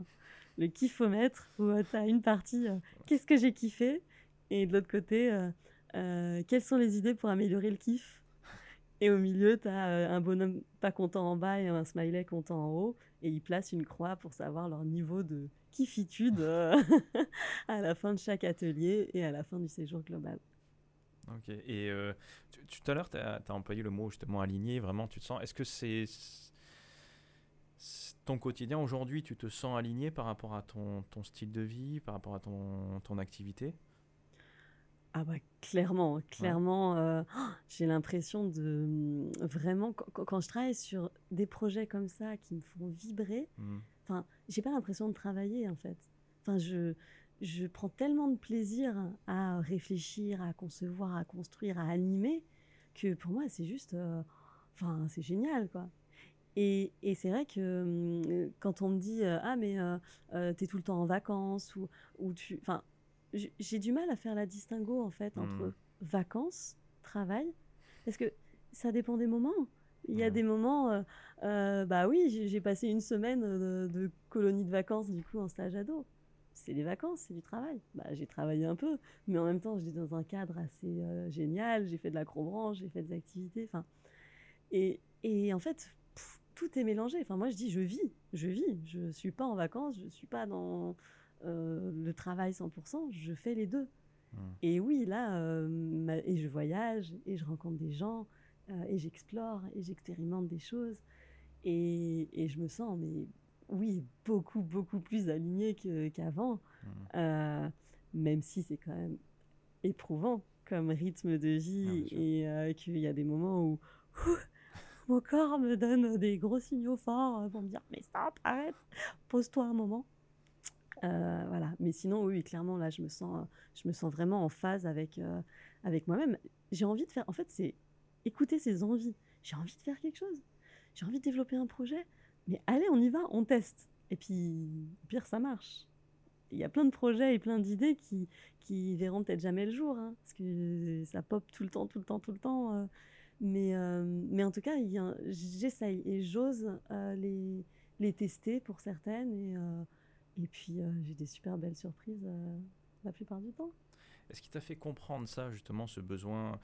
Le kiffomètre, où tu as une partie, qu'est-ce que j'ai kiffé? Et de l'autre côté, quelles sont les idées pour améliorer le kiff? Et au milieu, tu as euh, un bonhomme pas content en bas et un smiley content en haut. Et ils placent une croix pour savoir leur niveau de kiffitude euh, à la fin de chaque atelier et à la fin du séjour global. Ok. Et euh, tout à l'heure, tu as, employé le mot justement aligné. Vraiment, tu te sens. Est-ce que c'est. Ton quotidien aujourd'hui, tu te sens aligné par rapport à ton, ton style de vie, par rapport à ton, ton activité? Ah bah clairement, clairement, euh, j'ai l'impression de mmh, vraiment quand, je travaille sur des projets comme ça qui me font vibrer, mmh. enfin, j'ai pas l'impression de travailler en fait. Enfin, je je prends tellement de plaisir à réfléchir, à concevoir, à construire, à animer que pour moi c'est juste, euh, enfin, c'est génial quoi. Et, et c'est vrai que mmh, quand on me dit euh, ah mais t'es tout le temps en vacances ou, ou tu, enfin j'ai du mal à faire la distinguo en fait entre mmh. vacances, travail, parce que ça dépend des moments. Il y a des moments, euh, euh, bah oui, j'ai passé une semaine de, colonie de vacances du coup en stage ado. C'est des vacances, c'est du travail. Bah, j'ai travaillé un peu, mais en même temps, j'étais dans un cadre assez euh, génial. J'ai fait de l'acrobranche, j'ai fait des activités. Enfin, et, et en fait, tout est mélangé. Enfin, moi, je dis, je vis, je vis. Je suis pas en vacances, je suis pas dans euh, le travail 100%, je fais les deux. Mmh. Et oui, là, euh, et je voyage, et je rencontre des gens, et j'explore, et j'expérimente des choses. Et, et, je me sens, mais oui, beaucoup, beaucoup plus alignée qu'avant, mmh. même si c'est quand même éprouvant comme rythme de vie, et qu'il y a des moments où mon corps me donne des gros signaux forts pour me dire, mais stop, arrête, pose-toi un moment. Euh, voilà. Mais sinon, oui, clairement, là, je me sens, je me sens vraiment en phase avec, euh, avec moi-même. J'ai envie de faire. En fait, c'est écouter ses envies. J'ai envie de faire quelque chose. J'ai envie de développer un projet. Mais allez, on y va, on teste. Et puis, pire, ça marche. Il y a plein de projets et plein d'idées qui, qui verront peut-être jamais le jour, hein, parce que ça pop tout le temps, tout le temps, tout le temps. Euh. mais, mais en tout cas, j'essaye et j'ose les, les tester pour certaines. Et, et puis, euh, j'ai des super belles surprises euh, la plupart du temps. Est-ce qui t'a fait comprendre ça, justement, ce besoin,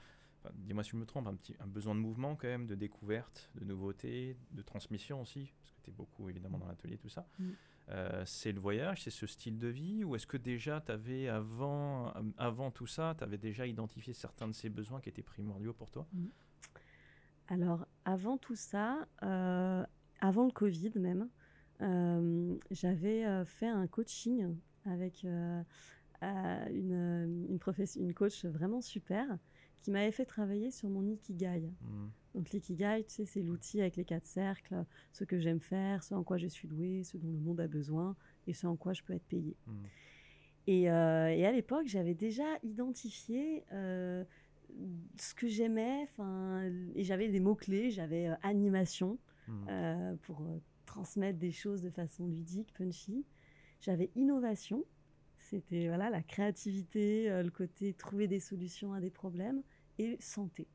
dis-moi si je me trompe, un, petit, un besoin de mouvement quand même, de découverte, de nouveauté, de transmission aussi, parce que tu es beaucoup évidemment dans l'atelier, tout ça. Mm. Euh, c'est le voyage, c'est ce style de vie Ou est-ce que déjà, tu avais, avant, avant tout ça, tu avais déjà identifié certains de ces besoins qui étaient primordiaux pour toi? Mmh. Alors, avant tout ça, euh, avant le Covid même, euh, j'avais fait un coaching avec une, une, une, coach vraiment super qui m'avait fait travailler sur mon ikigai. Mmh. Donc l'ikigai, tu sais, c'est l'outil avec les quatre cercles, ce que j'aime faire, ce en quoi je suis doué, ce dont le monde a besoin et ce en quoi je peux être payé. Hmm. Et, euh, et, à l'époque, j'avais déjà identifié euh, ce que j'aimais, et j'avais des mots-clés, j'avais euh, animation hmm. pour transmettre des choses de façon ludique, punchy. J'avais innovation, c'était voilà la créativité, le côté trouver des solutions à des problèmes, et santé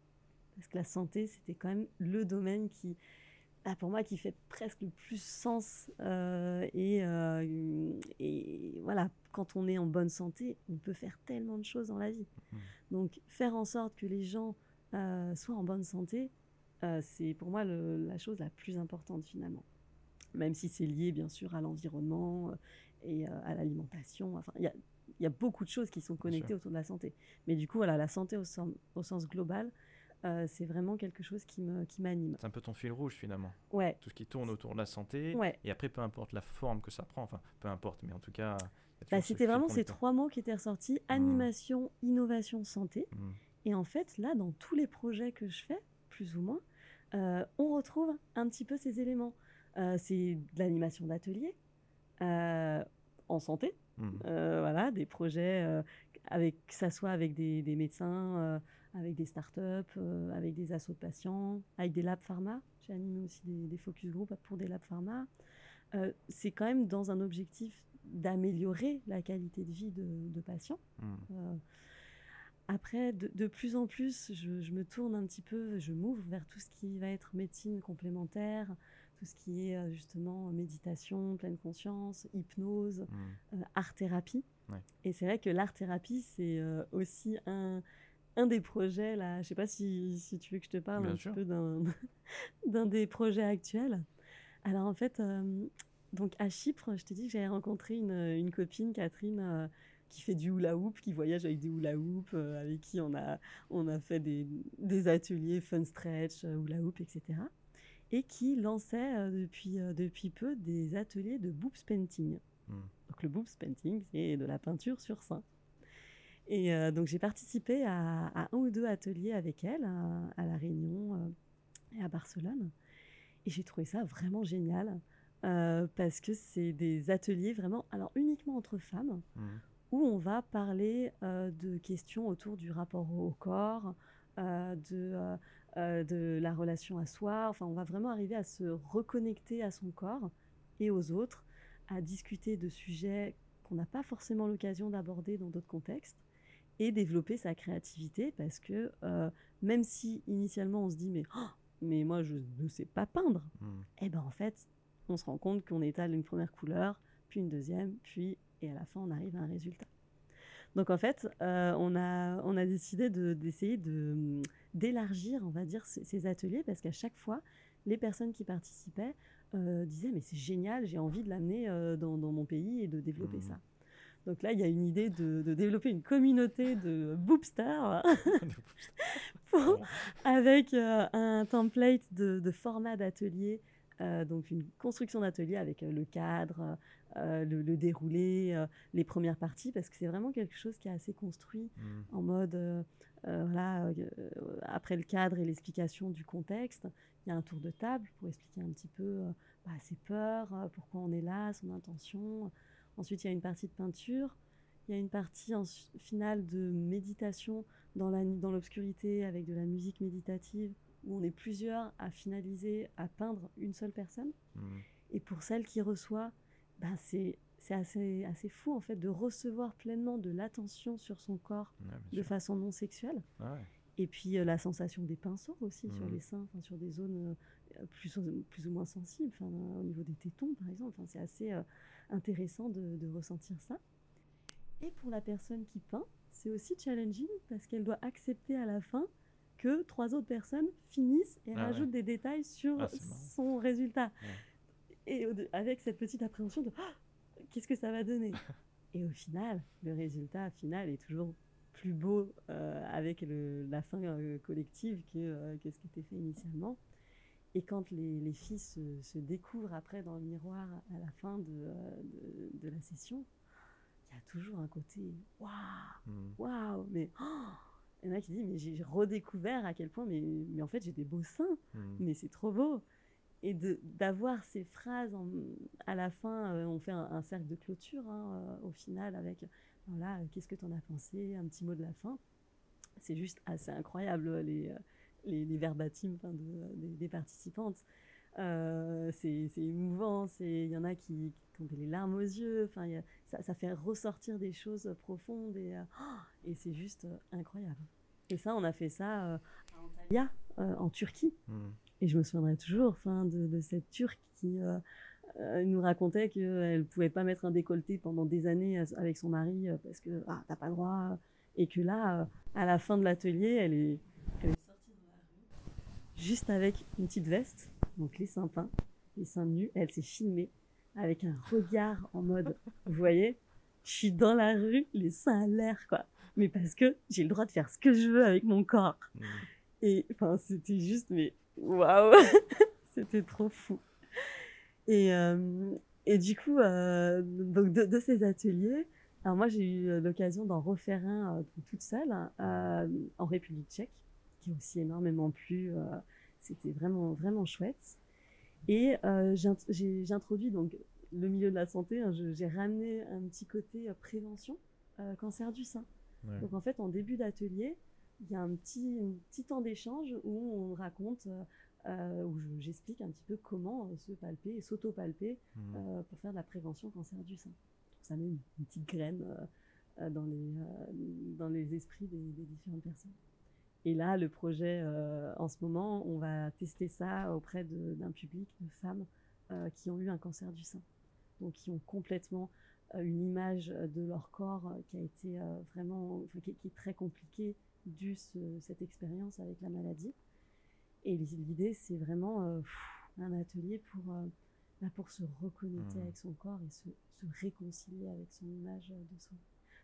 parce que la santé, c'était quand même le domaine qui, bah, pour moi, qui fait presque le plus sens. Euh, et, euh, et, voilà, quand on est en bonne santé, on peut faire tellement de choses dans la vie. Mmh. Donc, faire en sorte que les gens euh, soient en bonne santé, c'est pour moi la chose la plus importante finalement. Même si c'est lié, bien sûr, à l'environnement et à l'alimentation. Enfin, il y a, y a, beaucoup de choses qui sont connectées autour de la santé. Mais du coup, voilà, la santé au sens, au sens global, euh, c'est vraiment quelque chose qui me qui m'anime. C'est un peu ton fil rouge finalement. Ouais. Tout ce qui tourne autour de la santé. Ouais. Et après, peu importe la forme que ça prend, enfin, peu importe, mais en tout cas. Bah, c'était vraiment ces trois mots qui étaient ressortis mmh. animation, innovation, santé. Mmh. Et en fait, là, dans tous les projets que je fais, plus ou moins, euh, on retrouve un petit peu ces éléments. Euh, c'est de l'animation d'atelier en santé. Mmh. voilà, des projets avec que ça soit avec des, des médecins avec des startups, euh, avec des assos de patients, avec des labs pharma. J'ai animé aussi des, focus group pour des labs pharma. Euh, c'est quand même dans un objectif d'améliorer la qualité de vie de, patients. Mmh. Euh, après, de, plus en plus, je, me tourne un petit peu, je m'ouvre vers tout ce qui va être médecine complémentaire, tout ce qui est justement méditation, pleine conscience, hypnose, mmh. art-thérapie. Et c'est vrai que l'art-thérapie, c'est aussi un, un des projets, là, je sais pas si, si, tu veux que je te parle un petit peu d'un des projets actuels. Alors en fait, euh, donc à Chypre, je t'ai dit que j'avais rencontré une, une, copine, Catherine, euh, qui fait du hula hoop, qui voyage avec des hula hoop, euh, avec qui on a, on a fait des, des ateliers fun stretch, hula hoop, etc. Et qui lançait depuis, depuis peu des ateliers de boobs painting. Hmm. Donc le boobs painting, c'est de la peinture sur sein. Et euh, donc j'ai participé à, un ou deux ateliers avec elle, à, La Réunion euh, et à Barcelone. Et j'ai trouvé ça vraiment génial euh, parce que c'est des ateliers vraiment, alors uniquement entre femmes, mmh. où on va parler de questions autour du rapport au corps, de, de la relation à soi. Enfin, on va vraiment arriver à se reconnecter à son corps et aux autres, à discuter de sujets qu'on n'a pas forcément l'occasion d'aborder dans d'autres contextes et développer sa créativité parce que euh, même si initialement on se dit mais, oh, mais moi je ne sais pas peindre, hmm. et eh ben en fait on se rend compte qu'on étale une première couleur, puis une deuxième, puis et à la fin on arrive à un résultat. Donc en fait euh, on, a, on a décidé d'essayer de, d'élargir on va dire ces, ateliers parce qu'à chaque fois les personnes qui participaient euh, disaient mais c'est génial, j'ai envie de l'amener dans, dans, mon pays et de développer hmm. ça. Donc là, il y a une idée de, développer une communauté de boopsters avec euh, un template de, format d'atelier, euh, donc une construction d'atelier avec euh, le cadre, le, déroulé, les premières parties, parce que c'est vraiment quelque chose qui est assez construit mmh. en mode, voilà, après le cadre et l'explication du contexte, il y a un tour de table pour expliquer un petit peu bah, ses peurs, pourquoi on est là, son intention. Ensuite, il y a une partie de peinture. Il y a une partie en finale de méditation dans l'obscurité dans avec de la musique méditative où on est plusieurs à finaliser, à peindre une seule personne. Mmh. Et pour celle qui reçoit, ben c'est assez, assez fou en fait de recevoir pleinement de l'attention sur son corps de façon non sexuelle. Ah Et puis euh, la sensation des pinceaux aussi sur mmh. les seins, sur des zones euh, plus, plus ou moins sensibles, au niveau des tétons par exemple. C'est assez, euh, intéressant de, ressentir ça. Et pour la personne qui peint, c'est aussi challenging parce qu'elle doit accepter à la fin que trois autres personnes finissent et ah rajoutent des détails sur ah, son résultat. Et avec cette petite appréhension de ah, qu'est-ce que ça va donner? Et au final, le résultat final est toujours plus beau euh, avec la fin euh, collective que, que, ce qui était fait initialement. Et quand les, les filles se, découvrent après dans le miroir à la fin de, de, la session, il y a toujours un côté waouh, hmm. waouh, mais oh il y en a qui disent mais j'ai redécouvert à quel point mais, mais en fait j'ai des beaux seins, hmm. mais c'est trop beau. Et d'avoir ces phrases à la fin, euh, on fait un, cercle de clôture hein, euh, au final avec voilà qu'est-ce que tu en as pensé, un petit mot de la fin. C'est juste assez incroyable les les, les verbatims des, participantes. Euh, c'est émouvant, il y en a qui, ont des larmes aux yeux, enfin, ça, ça, fait ressortir des choses profondes et, euh, et c'est juste euh, incroyable. Et ça, on a fait ça à Antalya, en Turquie. Hmm. Et je me souviendrai toujours enfin, de, de cette Turque qui nous racontait qu'elle ne pouvait pas mettre un décolleté pendant des années avec son mari parce que ah, t'as pas le droit. Et que là, à la fin de l'atelier, elle est, elle est juste avec une petite veste, donc les seins peints, les seins nus. Elle s'est filmée avec un regard en mode, vous voyez, je suis dans la rue, les seins à l'air, quoi. Mais parce que j'ai le droit de faire ce que je veux avec mon corps. Mmh. Et enfin, c'était juste, mais waouh, c'était trop fou. Et, euh, et du coup, euh, donc de, ces ateliers, alors moi j'ai eu l'occasion d'en refaire un euh, toute seule hein, en République tchèque, qui a aussi énormément plu c'était vraiment, vraiment chouette. Et euh, j'ai introduit donc le milieu de la santé. Hein, j'ai ramené un petit côté euh, prévention euh, cancer du sein. Donc en fait, en début d'atelier, il y a un petit, petit temps d'échange où on raconte, où j'explique un petit peu comment se palper et s'auto-palper mmh. pour faire de la prévention cancer du sein. ça met une, petite graine dans, les, dans les esprits des différentes personnes. Et là, le projet, euh, en ce moment, on va tester ça auprès d'un public de femmes euh, qui ont eu un cancer du sein. Donc, qui ont complètement euh, une image de leur corps qui a été vraiment, qui, est très compliquée dû ce, cette expérience avec la maladie. Et l'idée, c'est vraiment un atelier pour, bah, pour se reconnecter mmh. avec son corps et se, se réconcilier avec son image de soi.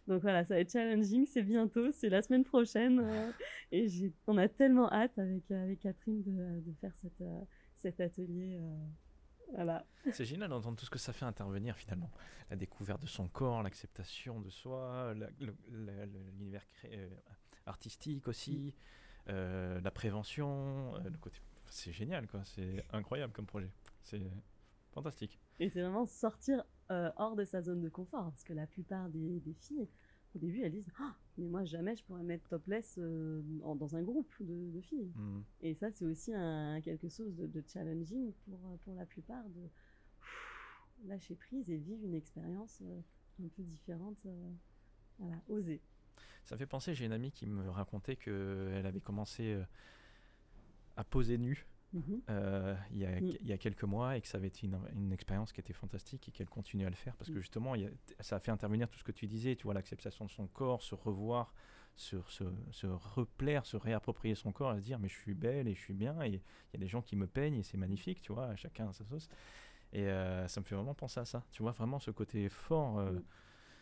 Donc voilà, ça va être challenging, c'est bientôt, c'est la semaine prochaine. Euh, et on a tellement hâte avec, euh, avec Catherine de, de faire cette, euh, cet atelier. voilà. C'est génial d'entendre tout ce que ça fait intervenir finalement. La découverte de son corps, l'acceptation de soi, l'univers artistique aussi, la prévention, le côté. C'est génial, quoi. C'est incroyable comme projet. C'est fantastique. Et c'est vraiment sortir euh, hors de sa zone de confort. Parce que la plupart des, filles, au début, elles disent ah, Mais moi, jamais je pourrais mettre topless euh, dans un groupe de, filles. Mm. Et ça, c'est aussi un, quelque chose de, challenging pour, pour la plupart de lâcher prise et vivre une expérience euh, un peu différente. voilà, oser. Ça fait penser, j'ai une amie qui me racontait qu'elle avait commencé à poser nu Mhm. Euh, il, y a, mm. y a, quelques mois et que ça avait été une, expérience qui était fantastique et qu'elle continue à le faire parce que mm. justement ça a fait intervenir tout ce que tu disais, tu vois l'acceptation de son corps, se revoir, se, se, se, replaire, se réapproprier son corps, et se dire mais je suis belle et je suis bien et il y a des gens qui me peignent et c'est magnifique, tu vois, chacun à sa sauce. Et euh, ça me fait vraiment penser à ça, tu vois vraiment ce côté fort. Euh, mm.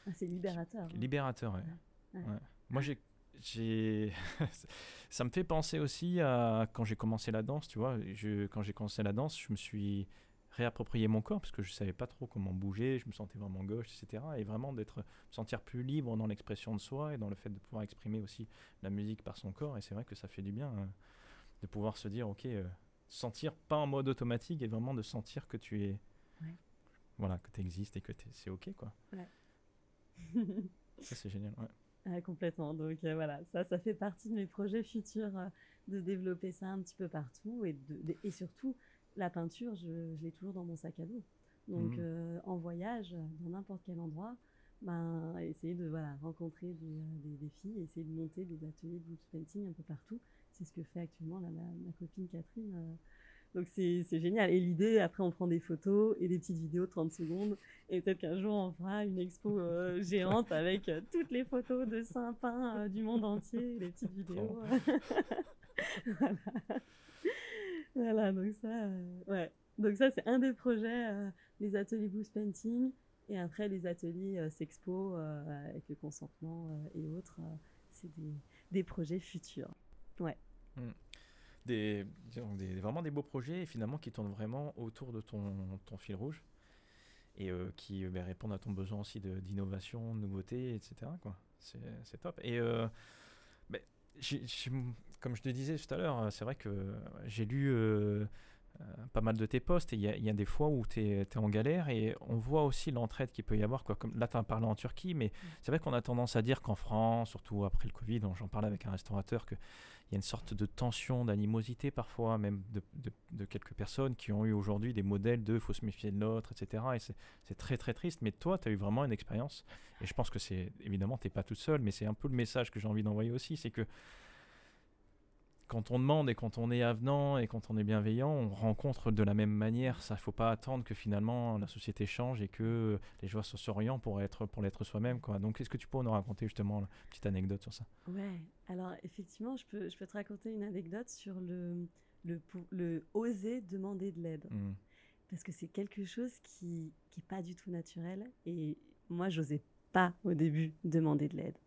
ah, c'est libérateur. Hein. Libérateur, ouais. Moi j'ai ça me fait penser aussi à quand j'ai commencé la danse, tu vois. Je, quand j'ai commencé la danse, je me suis réapproprié mon corps parce que je savais pas trop comment bouger, je me sentais vraiment gauche, etc. Et vraiment d'être, me sentir plus libre dans l'expression de soi et dans le fait de pouvoir exprimer aussi la musique par son corps. Et c'est vrai que ça fait du bien hein, de pouvoir se dire, ok, euh, sentir pas en mode automatique et vraiment de sentir que tu es, voilà, que tu existes et que c'est ok, quoi. ça c'est génial, ouais. Ah, complètement. Donc euh, voilà, ça, ça fait partie de mes projets futurs euh, de développer ça un petit peu partout et, de, et surtout la peinture, je, je l'ai toujours dans mon sac à dos. Donc mmh. euh, en voyage, dans n'importe quel endroit, ben, essayer de voilà, rencontrer des, des, filles, essayer de monter des ateliers de blue painting un peu partout. C'est ce que fait actuellement ma, ma, copine Catherine donc c'est génial. Et l'idée, après, on prend des photos et des petites vidéos 30 secondes. Et peut-être qu'un jour, on fera une expo euh, géante avec euh, toutes les photos de Saint-Pin euh, du monde entier, les petites vidéos. voilà. voilà. donc ça, ouais. Donc ça, c'est un des projets, les ateliers Boost Painting. Et après, les ateliers Sexpo avec le consentement et autres, c'est des, des, projets futurs. Ouais. Mmh. Des, des, vraiment des beaux projets et finalement qui tournent vraiment autour de ton, ton fil rouge et qui ben, répondent à ton besoin aussi d'innovation, de, nouveauté, etc. C'est top. Et ben, comme je te disais tout à l'heure, c'est vrai que j'ai lu euh, pas mal de tes postes et il y, a des fois où tu es, en galère et on voit aussi l'entraide qu'il peut y avoir. Quoi. Comme, là, tu as parlé en Turquie, mais mm. c'est vrai qu'on a tendance à dire qu'en France, surtout après le Covid, j'en parlais avec un restaurateur, qu'il y a une sorte de tension, d'animosité parfois, même de, quelques personnes qui ont eu aujourd'hui des modèles de faut se méfier de l'autre, etc. Et c'est très très triste. Mais toi, tu as eu vraiment une expérience. Et je pense que c'est évidemment, tu n'es pas toute seule, mais c'est un peu le message que j'ai envie d'envoyer aussi c'est que quand on demande et quand on est avenant et quand on est bienveillant, on rencontre de la même manière. Ça, faut pas attendre que finalement la société change et que les joueurs se s'orientent pour être pour l'être soi-même. Quoi. Donc, est-ce que tu peux nous raconter justement une petite anecdote sur ça? Ouais. Alors, effectivement, je peux, je peux te raconter une anecdote sur le, le, le oser demander de l'aide. Mmh. Parce que c'est quelque chose qui n'est pas du tout naturel. Et moi, j'osais pas au début demander de l'aide.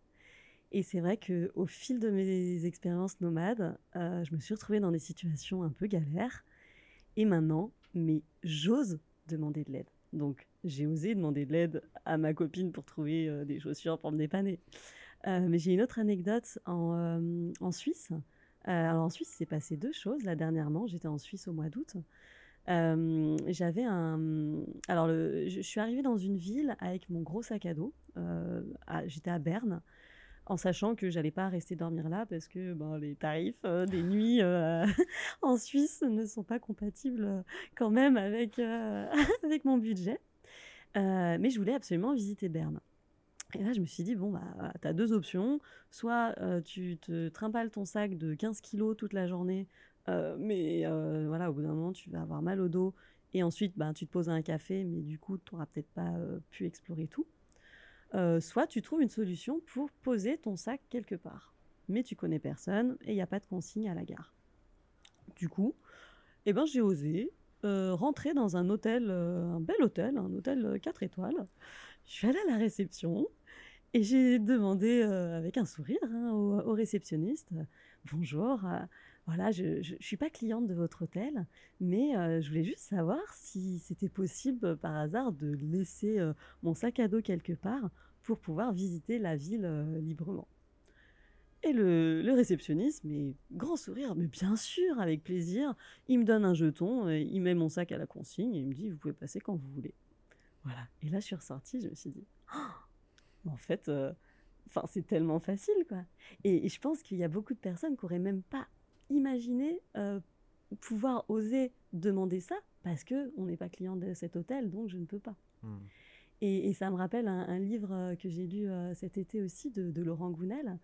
Et c'est vrai que au fil de mes expériences nomades, euh, je me suis retrouvée dans des situations un peu galères. Et maintenant, mais j'ose demander de l'aide. Donc, j'ai osé demander de l'aide à ma copine pour trouver euh, des chaussures pour me dépanner. Euh, mais j'ai une autre anecdote en, Suisse. alors, en Suisse, c'est passé deux choses. Là, dernièrement, j'étais en Suisse au mois d'août. j'avais un. Alors, je suis arrivée dans une ville avec mon gros sac à dos. J'étais à Berne en sachant que j'allais pas rester dormir là parce que ben, les tarifs euh, des nuits euh, en Suisse ne sont pas compatibles euh, quand même avec, avec mon budget. mais je voulais absolument visiter Berne. Et là, je me suis dit, bon, bah, tu as deux options. Soit tu te trimbales ton sac de 15 kilos toute la journée, mais voilà, au bout d'un moment, tu vas avoir mal au dos. Et ensuite, ben, tu te poses un café, mais du coup, tu n'auras peut-être pas pu explorer tout. Euh, soit tu trouves une solution pour poser ton sac quelque part. Mais tu connais personne et il n'y a pas de consigne à la gare. Du coup, eh ben, j'ai osé euh, rentrer dans un hôtel, euh, un bel hôtel, un hôtel 4 étoiles. Je suis allée à la réception et j'ai demandé avec un sourire hein, au, réceptionniste Bonjour, voilà, je ne suis pas cliente de votre hôtel, mais je voulais juste savoir si c'était possible par hasard de laisser mon sac à dos quelque part pour pouvoir visiter la ville librement. Et le, le, réceptionniste, mais grand sourire, mais bien sûr, avec plaisir, il me donne un jeton, il met mon sac à la consigne et il me dit, vous pouvez passer quand vous voulez. Voilà. Et là, je suis ressortie, je me suis dit, oh, en fait, enfin, c'est tellement facile, quoi. Et, et je pense qu'il y a beaucoup de personnes qui n'auraient même pas imaginer euh, pouvoir oser demander ça parce que on n'est pas client de cet hôtel, donc je ne peux pas. Hmm. Et, ça me rappelle un, livre euh, que j'ai lu euh, cet été aussi de, Laurent Gounel,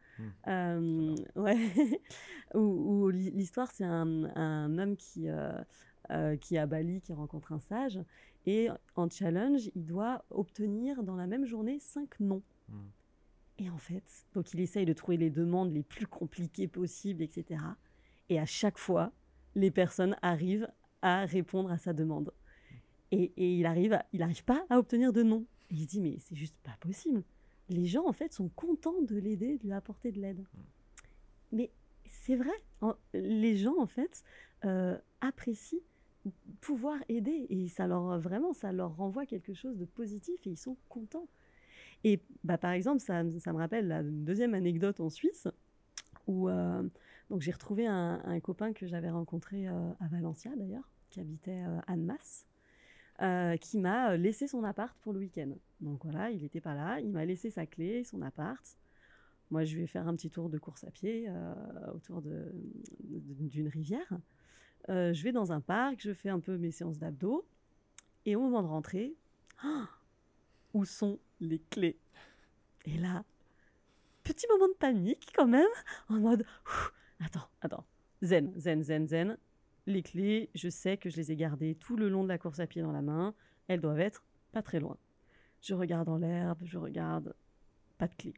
hmm. ouais, où, l'histoire c'est un, homme qui, qui est à Bali, qui rencontre un sage, et en challenge, il doit obtenir dans la même journée cinq noms. Hmm. Et en fait, donc il essaye de trouver les demandes les plus compliquées possibles, etc. Et à chaque fois, les personnes arrivent à répondre à sa demande. Et, il arrive, il n'arrive pas à obtenir de non. Il se dit, mais c'est juste pas possible. Les gens, en fait, sont contents de l'aider, de lui apporter de l'aide. Mais c'est vrai, les gens, en fait, euh, apprécient pouvoir aider. Et ça leur, vraiment, ça leur renvoie quelque chose de positif et ils sont contents. Et bah, par exemple, ça, ça me rappelle la deuxième anecdote en Suisse où euh, donc j'ai retrouvé un, copain que j'avais rencontré euh, à Valencia d'ailleurs, qui habitait euh, à Annemasse, euh, qui m'a laissé son appart pour le week-end. Donc voilà, il n'était pas là, il m'a laissé sa clé, son appart. Moi, je vais faire un petit tour de course à pied autour d'une rivière. je vais dans un parc, je fais un peu mes séances d'abdos. Et au moment de rentrer, où sont les clés? Et là, petit moment de panique quand même, en mode attends, attends, zen, zen, zen, zen. Les clés, je sais que je les ai gardées tout le long de la course à pied dans la main. Elles doivent être pas très loin. Je regarde en l'herbe, je regarde, pas de clés.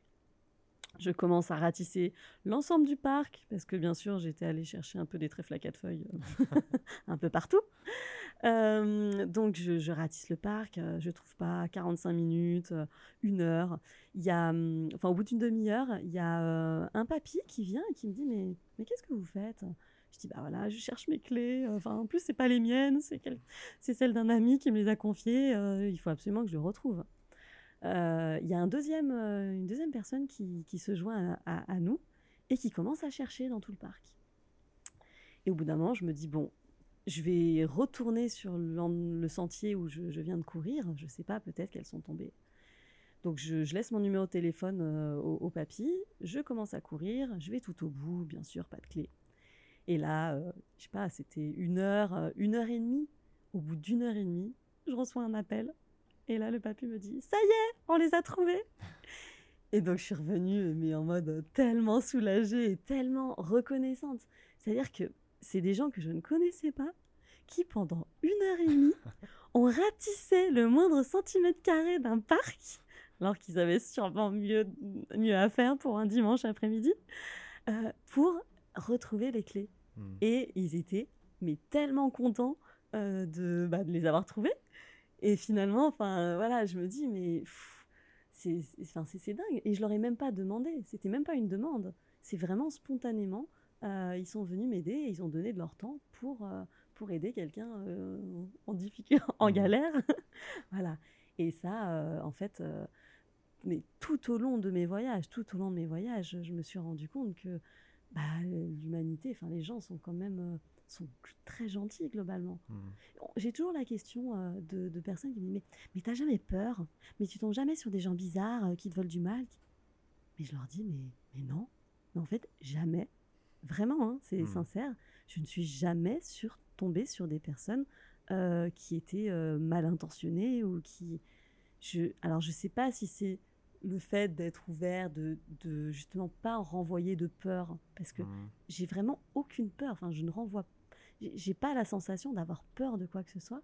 Je commence à ratisser l'ensemble du parc, parce que bien sûr, j'étais allée chercher un peu des trèfles à quatre feuilles euh, un peu partout. Euh, donc, je, ratisse le parc, euh, je trouve pas 45 minutes, une heure. Il y a, hum, enfin, au bout d'une demi-heure, il y a un papy qui vient et qui me dit Mais, mais qu'est-ce que vous faites? Je dis bah voilà, je cherche mes clés. Enfin, en plus c'est pas les miennes, c'est celles d'un ami qui me les a confiées. il faut absolument que je le retrouve. Euh, il y a euh, une deuxième personne qui, se joint à, nous et qui commence à chercher dans tout le parc. Et au bout d'un moment, je me dis, bon, je vais retourner sur le sentier où je, viens de courir. Je ne sais pas, peut-être qu'elles sont tombées. Donc je, laisse mon numéro de téléphone euh, au, au, papy, je commence à courir, je vais tout au bout, bien sûr, pas de clé. Et là, je sais pas, c'était une heure, une heure et demie. Au bout d'une heure et demie, je reçois un appel et là, le papy me dit Ça y est, on les a trouvés. Et donc, je suis revenue, mais en mode tellement soulagée et tellement reconnaissante. C'est-à-dire que c'est des gens que je ne connaissais pas qui, pendant une heure et demie, ont ratissé le moindre centimètre carré d'un parc, alors qu'ils avaient sûrement mieux, mieux à faire pour un dimanche après-midi, euh, pour retrouver les clés. Hmm. Et ils étaient mais tellement contents euh, de, bah, de les avoir trouvés et finalement, enfin, voilà, je me dis, mais c'est, dingue. Et je leur ai même pas demandé. C'était même pas une demande. C'est vraiment spontanément. Euh, ils sont venus m'aider et ils ont donné de leur temps pour, euh, pour aider quelqu'un euh, en difficulté, en mmh. galère. voilà. Et ça, en fait, mais tout au long de mes voyages, tout au long de mes voyages, je me suis rendu compte que bah, l'humanité, enfin, les gens sont quand même sont très gentils globalement. Hmm. J'ai toujours la question euh, de, personnes qui me disent Mais, mais t'as jamais peur? Mais tu tombes jamais sur des gens bizarres euh, qui te veulent du mal Mais je leur dis Mais, mais non. Mais en fait, jamais. Vraiment, hein, c'est hmm. sincère. Je ne suis jamais sur, tombée sur des personnes euh, qui étaient mal intentionnées ou qui. Je, alors, je sais pas si c'est le fait d'être ouvert, de, de, justement pas renvoyer de peur, parce que hmm. j'ai vraiment aucune peur. Enfin, je ne renvoie j'ai pas la sensation d'avoir peur de quoi que ce soit.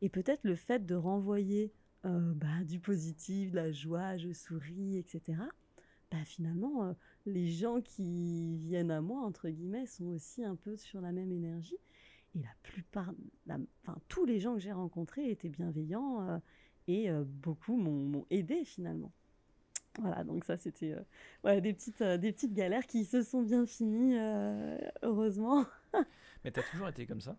Et peut-être le fait de renvoyer euh, bah, du positif, de la joie, je souris, etc. Bah, finalement, euh, les gens qui viennent à moi, entre guillemets, sont aussi un peu sur la même énergie. Et la plupart, enfin, tous les gens que j'ai rencontrés étaient bienveillants euh, et beaucoup m'ont aidé finalement. Voilà, donc ça c'était des, petites, des petites galères qui se sont bien finies, heureusement. Mais tu as toujours été comme ça?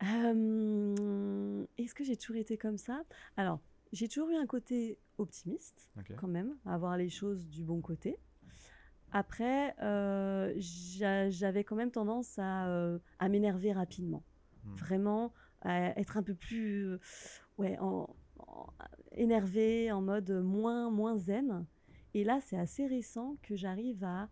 Est-ce que j'ai toujours été comme ça? Alors, j'ai toujours eu un côté optimiste, quand même, à voir les choses du bon côté. Après, euh, j'avais quand même tendance à, euh, à m'énerver rapidement. Hmm. Vraiment, à être un peu plus euh, ouais, en, énervé, en mode moins, moins zen. Et là, c'est assez récent que j'arrive à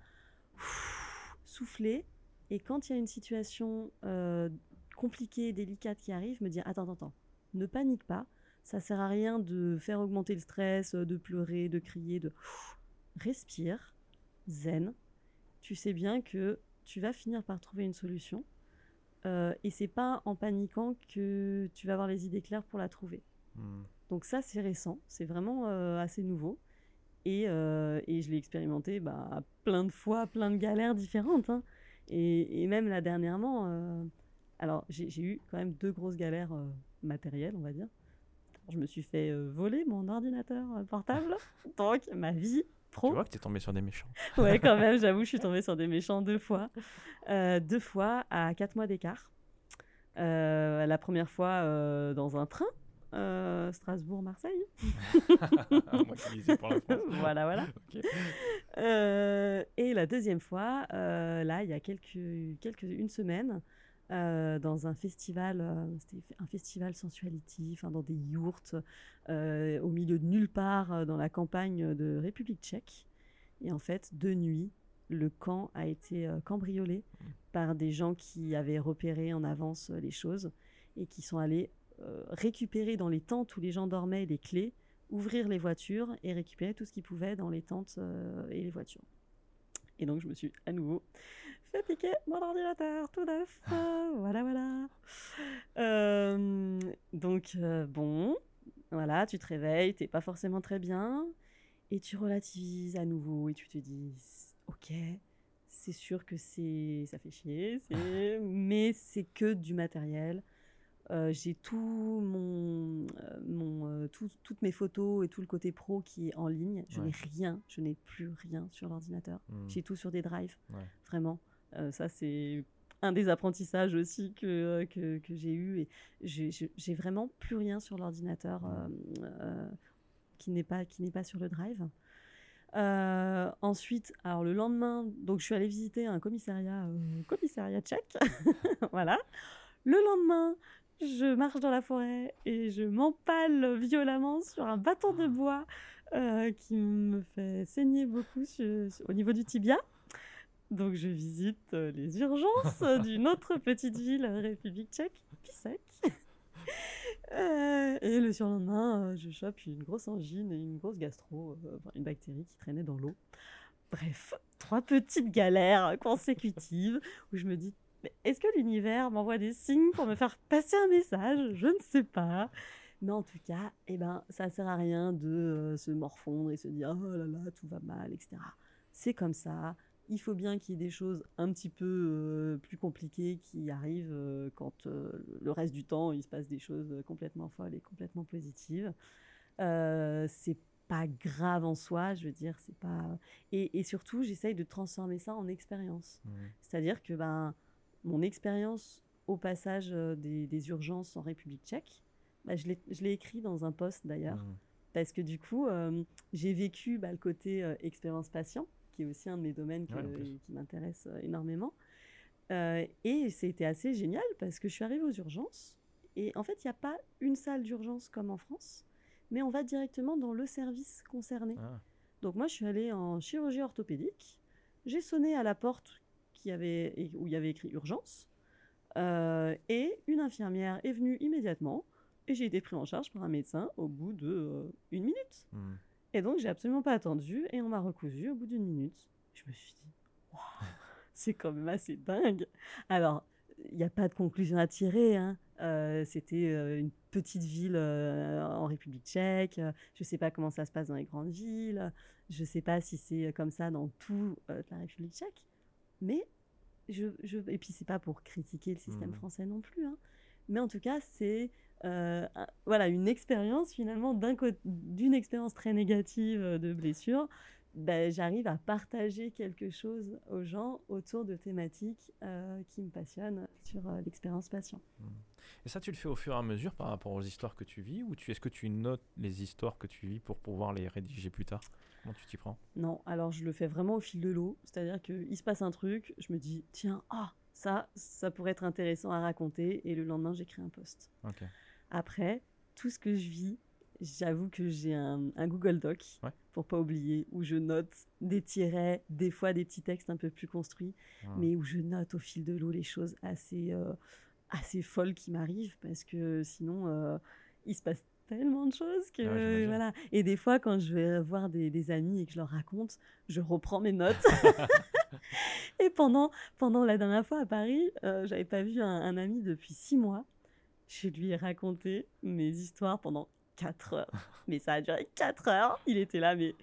souffler et quand il y a une situation euh, compliquée, délicate qui arrive, me dire attends, attends, attends, ne panique pas. Ça sert à rien de faire augmenter le stress, de pleurer, de crier, de respire, zen. Tu sais bien que tu vas finir par trouver une solution. Euh, et c'est pas en paniquant que tu vas avoir les idées claires pour la trouver. Hmm. Donc ça, c'est récent, c'est vraiment euh, assez nouveau. Et, euh, et je l'ai expérimenté bah, plein de fois, plein de galères différentes. Hein. Et, même là dernièrement, euh, alors j'ai eu quand même deux grosses galères euh, matérielles, on va dire. Je me suis fait euh, voler mon ordinateur portable, donc ma vie pro. Tu vois que tu es tombé sur des méchants. ouais, quand même, j'avoue, je suis tombée sur des méchants deux fois. deux fois à quatre mois d'écart. la première fois dans un train, euh, Strasbourg-Marseille. voilà, voilà. Euh, et la deuxième fois, euh, là, il y a quelques, quelques, une semaine, dans un festival, c'était un festival sensuality, enfin, dans des yourtes, au milieu de nulle part, dans la campagne de République tchèque. Et en fait, de nuit, le camp a été cambriolé mmh. par des gens qui avaient repéré en avance les choses et qui sont allés euh, récupérer dans les tentes où les gens dormaient les clés, ouvrir les voitures et récupérer tout ce qu'ils pouvaient dans les tentes euh, et les voitures. Et donc je me suis à nouveau fait piquer mon ordinateur tout neuf. voilà, voilà. Euh, donc bon, voilà, tu te réveilles, t'es pas forcément très bien. Et tu relativises à nouveau et tu te dis, ok, c'est sûr que c'est, ça fait chier, mais c'est que du matériel. Euh, j'ai tout mon, euh, mon euh, toutes mes photos et tout le côté pro qui est en ligne. Je n'ai rien, je n'ai plus rien sur l'ordinateur. Hmm. J'ai tout sur des drives, vraiment. ça, c'est un des apprentissages aussi que, que, que j'ai eu. Et j'ai vraiment plus rien sur l'ordinateur hmm. qui n'est pas, qui n'est pas sur le drive. ensuite, alors le lendemain, donc je suis allée visiter un commissariat, commissariat tchèque, voilà. Le lendemain, je marche dans la forêt et je m'empale violemment sur un bâton de bois euh, qui me fait saigner beaucoup au niveau du tibia. Donc je visite euh, les urgences d'une autre petite ville, République tchèque, Pisek. Euh, et le surlendemain, je chope une grosse angine et une grosse gastro, une bactérie qui traînait dans l'eau. Bref, trois petites galères consécutives où je me dis est-ce que l'univers m'envoie des signes pour me faire passer un message? Je ne sais pas. Mais en tout cas, eh ben, ça ne sert à rien de euh, se morfondre et se dire oh là là, tout va mal, etc. C'est comme ça. Il faut bien qu'il y ait des choses un petit peu euh, plus compliquées qui arrivent euh, quand le reste du temps il se passe des choses complètement folles et complètement positives. c'est pas grave en soi, je veux dire, c'est pas. Et, surtout, j'essaye de transformer ça en expérience. Mmh. C'est-à-dire que ben mon expérience au passage euh, des, urgences en République tchèque, bah, je l'ai écrit dans un post d'ailleurs, mmh. parce que du coup, euh, j'ai vécu bah, le côté euh, expérience patient, qui est aussi un de mes domaines qui m'intéresse énormément. et c'était assez génial parce que je suis arrivée aux urgences, et en fait, il n'y a pas une salle d'urgence comme en France, mais on va directement dans le service concerné. Ah. Donc moi, je suis allée en chirurgie orthopédique, j'ai sonné à la porte avait, où il y avait écrit urgence. Euh, et une infirmière est venue immédiatement et j'ai été pris en charge par un médecin au bout de euh, une minute. Hmm. Et donc j'ai absolument pas attendu et on m'a recousu au bout d'une minute. Je me suis dit, c'est quand même assez dingue. Alors, il n'y a pas de conclusion à tirer. Hein. Euh, c'était une petite ville en République tchèque. Je ne sais pas comment ça se passe dans les grandes villes. Je ne sais pas si c'est comme ça dans toute la République tchèque. Mais je, je, et puis c'est pas pour critiquer le système mmh. français non plus, hein. mais en tout cas c'est euh, voilà une expérience finalement d'une expérience très négative euh, de blessure. Ben, j'arrive à partager quelque chose aux gens autour de thématiques euh, qui me passionnent sur l'expérience patient. Mmh. Et ça, tu le fais au fur et à mesure par rapport aux histoires que tu vis ou tu, est-ce que tu notes les histoires que tu vis pour pouvoir les rédiger plus tard? Comment tu t'y prends? Non, alors je le fais vraiment au fil de l'eau. C'est-à-dire qu'il se passe un truc, je me dis, tiens, ah, ça, ça pourrait être intéressant à raconter. Et le lendemain, j'écris un post. Après, tout ce que je vis, j'avoue que j'ai un, Google Doc, pour pas oublier, où je note des tirets, des fois des petits textes un peu plus construits, ah. mais où je note au fil de l'eau les choses assez, euh, assez folles qui m'arrivent, parce que sinon, euh, il se passe tellement de choses que voilà. Et des fois, quand je vais voir des, amis et que je leur raconte, je reprends mes notes. et pendant, pendant la dernière fois à Paris, euh, j'avais pas vu un, ami depuis six mois. Je lui ai raconté mes histoires pendant quatre heures. Mais ça a duré quatre heures. Il était là, mais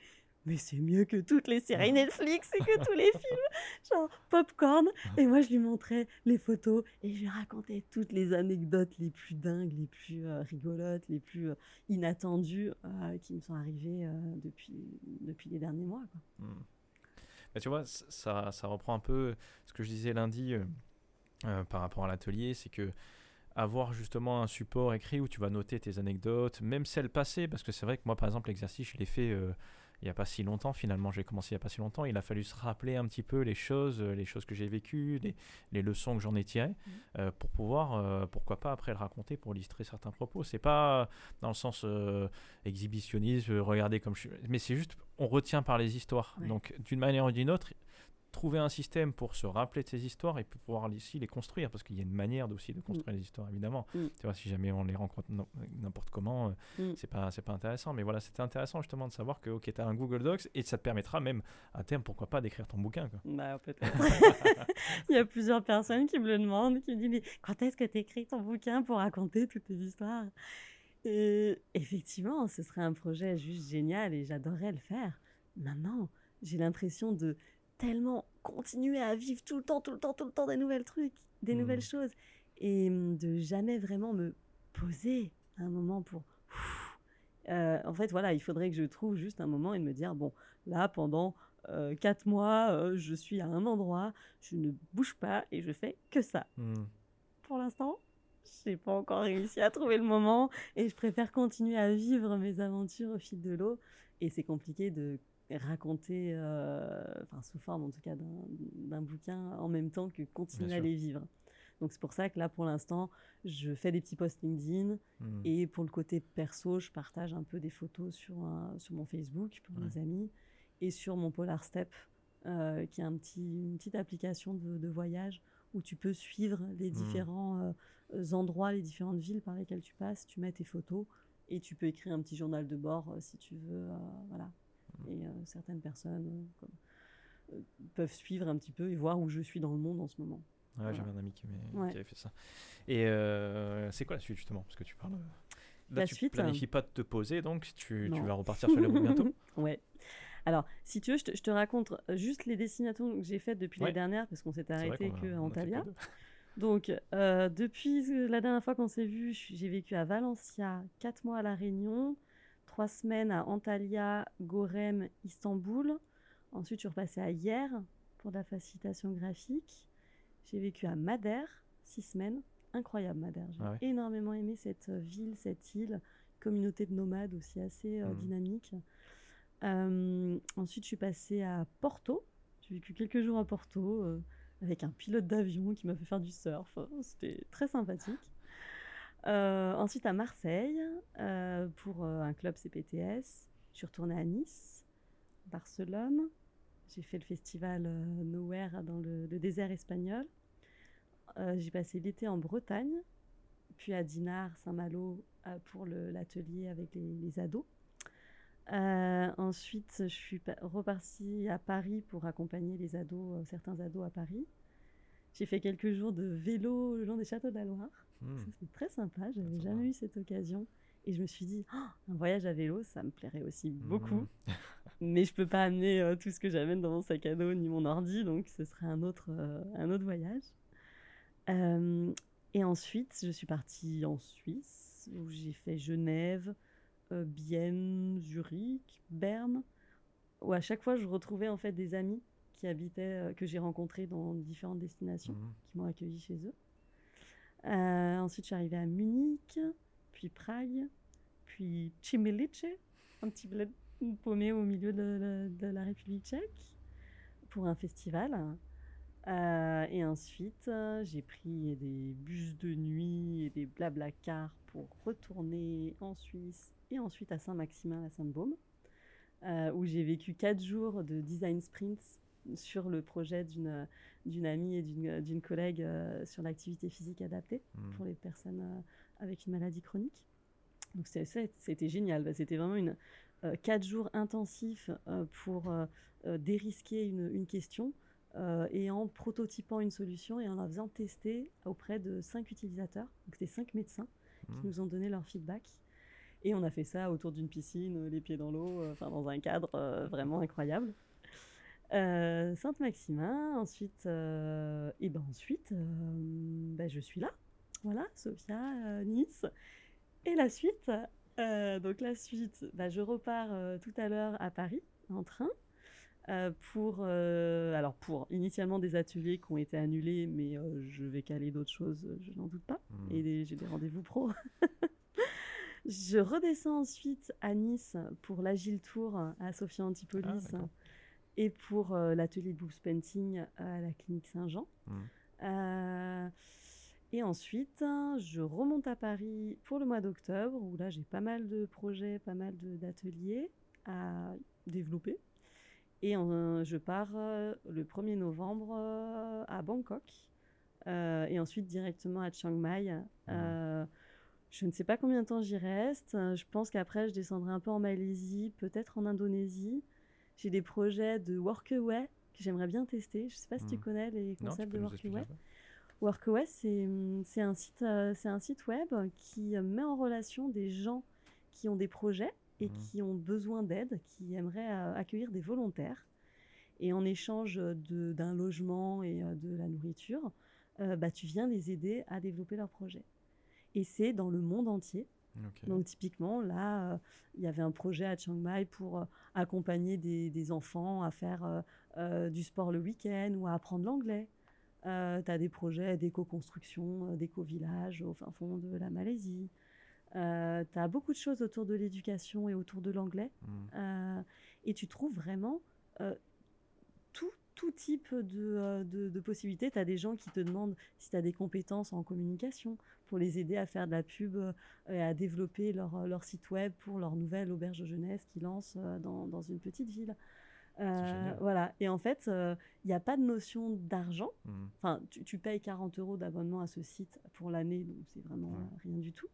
mais c'est mieux que toutes les séries Netflix et que tous les films, genre popcorn. Et moi, je lui montrais les photos et je lui racontais toutes les anecdotes les plus dingues, les plus euh, rigolotes, les plus euh, inattendues euh, qui me sont arrivées depuis, depuis les derniers mois. Quoi. Hmm. Bah, tu vois, ça, ça reprend un peu ce que je disais lundi par rapport à l'atelier, c'est que avoir justement un support écrit où tu vas noter tes anecdotes, même celles passées, parce que c'est vrai que moi, par exemple, l'exercice, je l'ai fait il n'y a pas si longtemps. Finalement, j'ai commencé il n'y a pas si longtemps. Il a fallu se rappeler un petit peu les choses, euh, les choses que j'ai vécues, les, les, leçons que j'en ai tirées, mmh. euh, pour pouvoir, euh, pourquoi pas après le raconter pour illustrer certains propos. C'est pas dans le sens exhibitionniste, regarder comme je suis, mais c'est juste on retient par les histoires. Donc d'une manière ou d'une autre, trouver un système pour se rappeler de ces histoires et pouvoir ici les construire parce qu'il y a une manière aussi de construire mm. les histoires évidemment mm. tu vois si jamais on les rencontre n'importe comment euh, mm. c'est pas c'est pas intéressant mais voilà c'était intéressant justement de savoir que ok tu as un Google Docs et ça te permettra même à terme pourquoi pas d'écrire ton bouquin quoi. bah il y a plusieurs personnes qui me le demandent qui me disent mais quand est-ce que tu écris ton bouquin pour raconter toutes tes histoires? Euh, effectivement, ce serait un projet juste génial et j'adorerais le faire. Maintenant, j'ai l'impression de tellement continuer à vivre tout le temps, tout le temps, tout le temps des nouvelles trucs, des nouvelles Mhm. choses et de jamais vraiment me poser un moment pour. Euh, en fait, voilà, il faudrait que je trouve juste un moment et de me dire bon, là, pendant euh, quatre mois, euh, je suis à un endroit, je ne bouge pas et je fais que ça. Hmm. Pour l'instant, j'ai pas encore réussi à trouver le moment et je préfère continuer à vivre mes aventures au fil de l'eau. Et c'est compliqué de raconter, euh, enfin sous forme en tout cas d'un- bouquin en même temps que continuer à les vivre. Donc c'est pour ça que là pour l'instant je fais des petits posts LinkedIn Hmm. et pour le côté perso je partage un peu des photos sur, un- sur mon Facebook pour Ouais. mes amis et sur mon Polar Step euh, qui est un petit, une petite application de, de voyage où tu peux suivre les Mhm. différents euh, endroits, les différentes villes par lesquelles tu passes, tu mets tes photos et tu peux écrire un petit journal de bord euh, si tu veux. voilà. Et euh, certaines personnes euh, comme- euh, peuvent suivre un petit peu et voir où je suis dans le monde en ce moment. Ouais, Voilà. j'avais un ami qui, Ouais. qui avait fait ça. Et c'est quoi la suite justement? Parce que tu parles. Là, La tu suite, planifies pas de te poser, donc tu, tu vas repartir sur les routes bientôt? Ouais. Alors, si tu veux, je te, je te raconte juste les destinations que j'ai faites depuis Ouais. l'année dernière, parce qu'on s'est arrêté qu'on que fait Antalya. Donc, euh, depuis la dernière fois qu'on s'est vu, j'ai vécu à Valencia, 4 mois à La Réunion, 3 semaines à Antalya, Gorem, Istanbul. Ensuite, je suis repassée à Hier pour de la facilitation graphique. J'ai vécu à Madère, 6 semaines. Incroyable, Madère. J'ai Ah ouais. énormément aimé cette euh, ville, cette île. Communauté de nomades aussi assez euh, Mhm. dynamique. Euh, ensuite, je suis passée à Porto. J'ai vécu quelques jours à Porto euh, avec un pilote d'avion qui m'a fait faire du surf. C'était très sympathique. Euh, ensuite à Marseille euh, pour euh, un club CPTS. Je suis retournée à Nice, Barcelone. J'ai fait le festival Nowhere dans le, désert espagnol. J'ai passé l'été en Bretagne, puis à Dinard, Saint-Malo pour l'atelier avec les, les ados. Ensuite, je suis pa- repartie à Paris pour accompagner les ados, certains ados à Paris. J'ai fait quelques jours de vélo le long des châteaux de la Loire. Hmm. Ça, C'était très sympa, j'avais jamais eu cette occasion. Et je me suis dit, Oh, un voyage à vélo, ça me plairait aussi beaucoup. Mhm. Mais je peux pas amener euh, tout ce que j'amène dans mon sac à dos ni mon ordi, donc ce serait un autre, euh, un autre voyage. Euh, et ensuite, je suis partie en Suisse, où j'ai fait Genève, Bienne, Zurich, Berne, où à chaque fois je retrouvais en fait des amis qui habitaient, que j'ai rencontrés dans différentes destinations Mhm. qui m'ont accueilli chez eux. Euh, ensuite, je suis arrivée à Munich, puis Prague, puis Chimelice, un petit bled paumé au milieu de, la République tchèque, pour un festival. Euh, et ensuite, j'ai pris des bus de nuit et des blabla-cars pour retourner en Suisse et ensuite à Saint-Maximin, à Sainte-Baume, euh, où j'ai vécu quatre jours de design sprints sur le projet d'une d'une amie et d'une collègue euh, sur l'activité physique adaptée Hmm. pour les personnes euh, avec une maladie chronique. Donc c'était génial. C'était vraiment une euh, quatre jours intensifs euh, pour euh, dérisquer une, une question et en prototypant une solution et en la faisant tester auprès de cinq utilisateurs. Donc c'était cinq médecins qui Hmm. nous ont donné leur feedback. Et on a fait ça autour d'une piscine, les pieds dans l'eau, enfin dans un cadre vraiment incroyable. Euh, Sainte-Maximin, ensuite, euh, et ben ensuite, euh, ben je suis là. Voilà, Sophia, Nice. Et la suite, donc la suite, ben je repars tout à l'heure à Paris en train euh, pour, euh, alors pour initialement des ateliers qui ont été annulés, mais euh, je vais caler d'autres choses, je n'en doute pas Hmm. et j'ai des rendez-vous pro. je redescends ensuite à Nice pour l'Agile Tour à Sophia Antipolis Ah. Et pour euh, l'atelier de boobs painting à la clinique Saint-Jean. Hmm. Euh, et ensuite, je remonte à Paris pour le mois d'octobre, où là j'ai pas mal de projets, pas mal d'ateliers à développer. Et je pars euh, le 1er novembre à Bangkok, euh, et ensuite directement à Chiang Mai. Euh, je ne sais pas combien de temps j'y reste. Je pense qu'après, je descendrai un peu en Malaisie, peut-être en Indonésie. J'ai des projets de workaway que j'aimerais bien tester. Je ne sais pas si tu Mhm. connais les concepts de workaway. peu WorkOS, c'est un, site, c'est un site web qui met en relation des gens qui ont des projets et Mhm. qui ont besoin d'aide, qui aimeraient accueillir des volontaires. Et en échange d'un logement et de la nourriture, bah, tu viens les aider à développer leur projet. Et c'est dans le monde entier. Donc typiquement, là, euh, il y avait un projet à Chiang Mai pour euh, accompagner des, des enfants à faire euh, du sport le week-end ou à apprendre l'anglais. tu as des projets d'éco-construction, d'éco-village au fin fond de la Malaisie. tu as beaucoup de choses autour de l'éducation et autour de l'anglais. Mm. Euh, et tu trouves vraiment tout, tout type de, euh, de, de possibilités. Tu as des gens qui te demandent si tu as des compétences en communication pour les aider à faire de la pub euh, et à développer leur, leur site web pour leur nouvelle auberge de jeunesse qu'ils lancent euh, dans, dans une petite ville. Euh, voilà. Et en fait, il n'y a pas de notion d'argent. Mm. Enfin, tu, tu payes 40 euros d'abonnement à ce site pour l'année, donc c'est vraiment euh, rien du tout.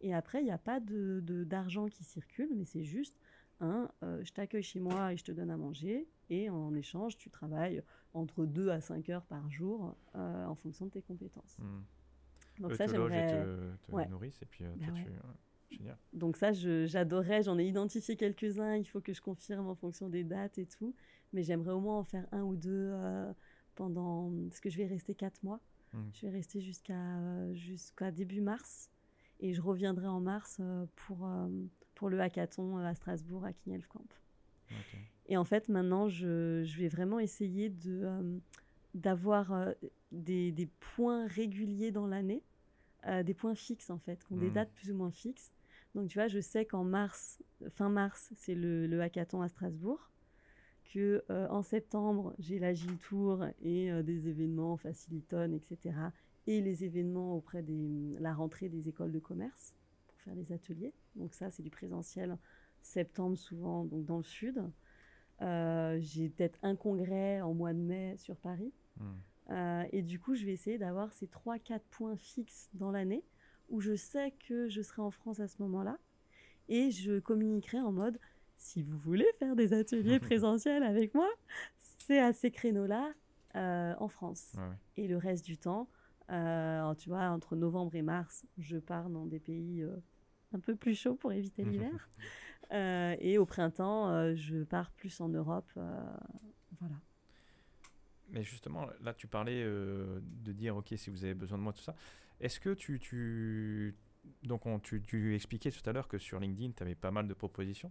Et après, il n'y a pas de, de- d'argent qui circule, mais c'est juste un, euh, je t'accueille chez moi et je te donne à manger, et en échange, tu travailles entre 2 à 5 heures par jour euh, en fonction de tes compétences. Mm. Donc Eux ça, te et j'aimerais... te, te ouais. nourrissent et puis euh, Bah toi, ouais. tu... Génial. Donc ça, je- j'adorerais, j'en ai identifié quelques-uns, il faut que je confirme en fonction des dates et tout, mais j'aimerais au moins en faire un ou deux euh, pendant... Parce que je vais rester 4 mois. Mm. Je vais rester jusqu'à jusqu'à début mars et je reviendrai en mars euh, pour, euh, pour le hackathon euh, à Strasbourg à King Elf Camp. Ok. Et en fait, maintenant, je, je vais vraiment essayer de, euh, d'avoir euh, des, des points réguliers dans l'année, euh, des points fixes en fait, qui ont des Mhm. dates plus ou moins fixes. Donc tu vois, je sais qu'en mars, fin mars, c'est le, le hackathon à Strasbourg, que en septembre, j'ai l'Agile Tour et des événements Faciliton, etc. Et les événements auprès de la rentrée des écoles de commerce pour faire des ateliers. Donc ça, c'est du présentiel septembre souvent, donc dans le sud. Euh, j'ai peut-être un congrès en mois de mai sur Paris. Mm. Euh, et du coup, je vais essayer d'avoir ces 3-4 points fixes dans l'année où je sais que je serai en France à ce moment-là. Et je communiquerai en mode, si vous voulez faire des ateliers présentiels avec moi, c'est à ces créneaux-là euh, en France. Ouais, ouais. Et le reste du temps, tu vois, entre novembre et mars, je pars dans des pays un peu plus chauds pour éviter l'hiver. Euh, et au printemps, euh, je pars plus en Europe. euh, voilà. Mais justement, là, tu parlais de dire, OK, si vous avez besoin de moi, tout ça. Est-ce que tu... tu... Donc, on- tu, tu expliquais tout à l'heure que sur LinkedIn, tu avais pas mal de propositions.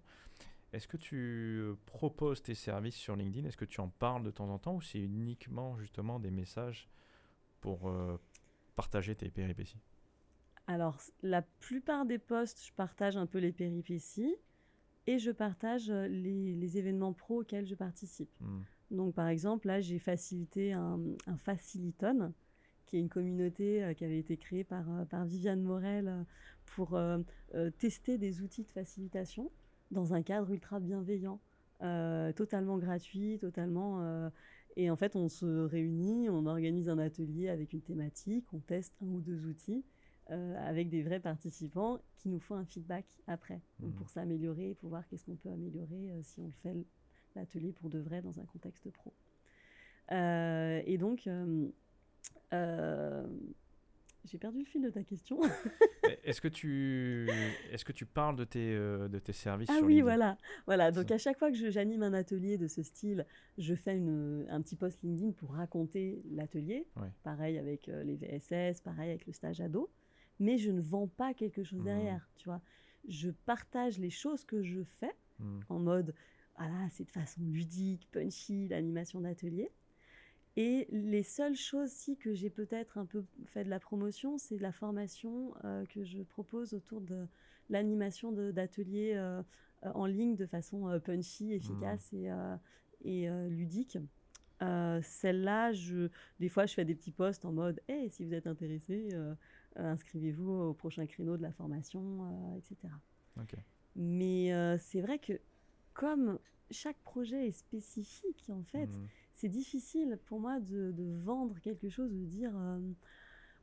Est-ce que tu proposes tes services sur LinkedIn? Est-ce que tu en parles de temps en temps ou c'est uniquement justement des messages pour euh, partager tes péripéties? Alors, la plupart des posts, je partage un peu les péripéties et je partage euh, les, les événements pro auxquels je participe. Hmm. Donc, par exemple, là, j'ai facilité un, un Faciliton, qui est une communauté euh, qui avait été créée par, euh, par Viviane Morel pour euh, tester des outils de facilitation dans un cadre ultra bienveillant, totalement gratuit, totalement. et en fait, on se réunit, on organise un atelier avec une thématique, on teste un ou deux outils euh, avec des vrais participants qui nous font un feedback après, Mhm. pour s'améliorer, pour voir qu'est-ce qu'on peut améliorer euh, si on le fait l'atelier pour de vrai dans un contexte pro. Euh, et donc, j'ai perdu le fil de ta question. Est-ce que tu est-ce que tu parles de tes euh, de tes services Ah sur oui, voilà. voilà. Donc à chaque fois que j'anime un atelier de ce style, je fais une- un petit post LinkedIn pour raconter l'atelier. Ouais. Pareil avec euh, les VSS, pareil avec le stage ado. Mais je ne vends pas quelque chose Mhm. derrière, tu vois. Je partage les choses que je fais Hmm. en mode, voilà, c'est de façon ludique, punchy, l'animation d'atelier. Et les seules choses si que j'ai peut-être un peu fait de la promotion, c'est de la formation euh, que je propose autour de l'animation d'ateliers euh, en ligne de façon euh, punchy, efficace et, euh, et ludique. Celle-là, des fois, je fais des petits posts en mode Hey, si vous êtes intéressé, inscrivez-vous au prochain créneau de la formation, euh, etc. Mais euh, c'est vrai que comme chaque projet est spécifique, en fait, Hmm. c'est difficile pour moi de, de vendre quelque chose, de dire euh,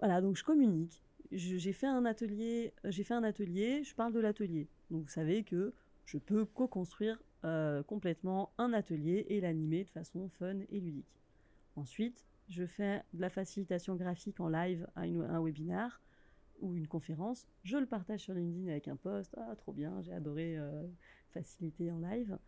voilà, donc je communique. J'ai fait un atelier, euh, j'ai fait un atelier, je parle de l'atelier. Donc vous savez que je peux co-construire euh, complètement un atelier et l'animer de façon fun et ludique. Ensuite, je fais de la facilitation graphique en live à un webinaire ou une conférence, je le partage sur LinkedIn avec un post, ah trop bien, j'ai adoré euh, faciliter en live.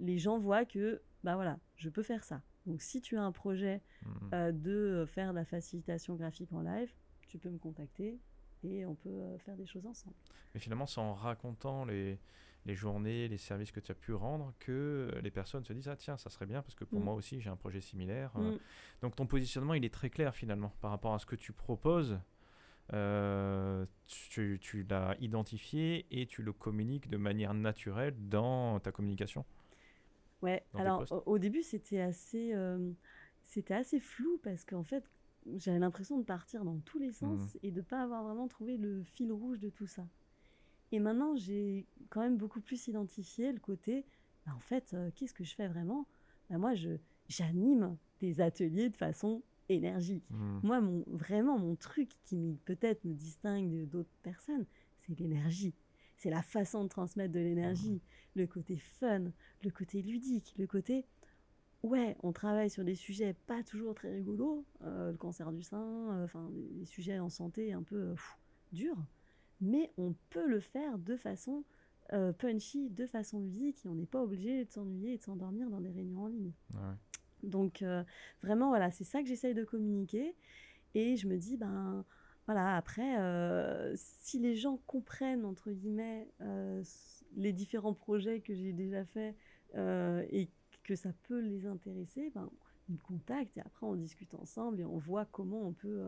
Les gens voient que, bah voilà, je peux faire ça. Donc si tu as un projet mmh. euh, de faire de la facilitation graphique en live, tu peux me contacter et on peut euh, faire des choses ensemble. Mais finalement, c'est en racontant les, les journées, les services que tu as pu rendre, que les personnes se disent ah tiens ça serait bien parce que pour mm. moi aussi j'ai un projet similaire. Euh. Mm. donc ton positionnement il est très clair finalement par rapport à ce que tu proposes. Euh, tu, tu l'as identifié et tu le communiques de manière naturelle dans ta communication. Ouais, alors au, début c'était assez, euh, c'était assez flou parce qu'en fait j'avais l'impression de partir dans tous les sens mm. et de ne pas avoir vraiment trouvé le fil rouge de tout ça. Et maintenant, j'ai quand même beaucoup plus identifié le côté, bah, en fait, euh, qu'est-ce que je fais vraiment? Bah, Moi, j'anime des ateliers de façon énergique. Mmh. Moi, mon, vraiment, mon truc qui peut-être me distingue d'autres personnes, c'est l'énergie. C'est la façon de transmettre de l'énergie, mmh. le côté fun, le côté ludique, le côté ouais, on travaille sur des sujets pas toujours très rigolos, euh, le cancer du sein, euh, enfin des, sujets en santé un peu durs mais on peut le faire de façon euh, punchy, de façon ludique, et on n'est pas obligé de s'ennuyer et de s'endormir dans des réunions en ligne. Donc euh, vraiment, voilà, c'est ça que j'essaye de communiquer. Et je me dis, ben voilà, après, euh, si les gens comprennent, entre guillemets, les différents projets que j'ai déjà faits et que ça peut les intéresser, ben, ils me contactent et après on discute ensemble et on voit comment on peut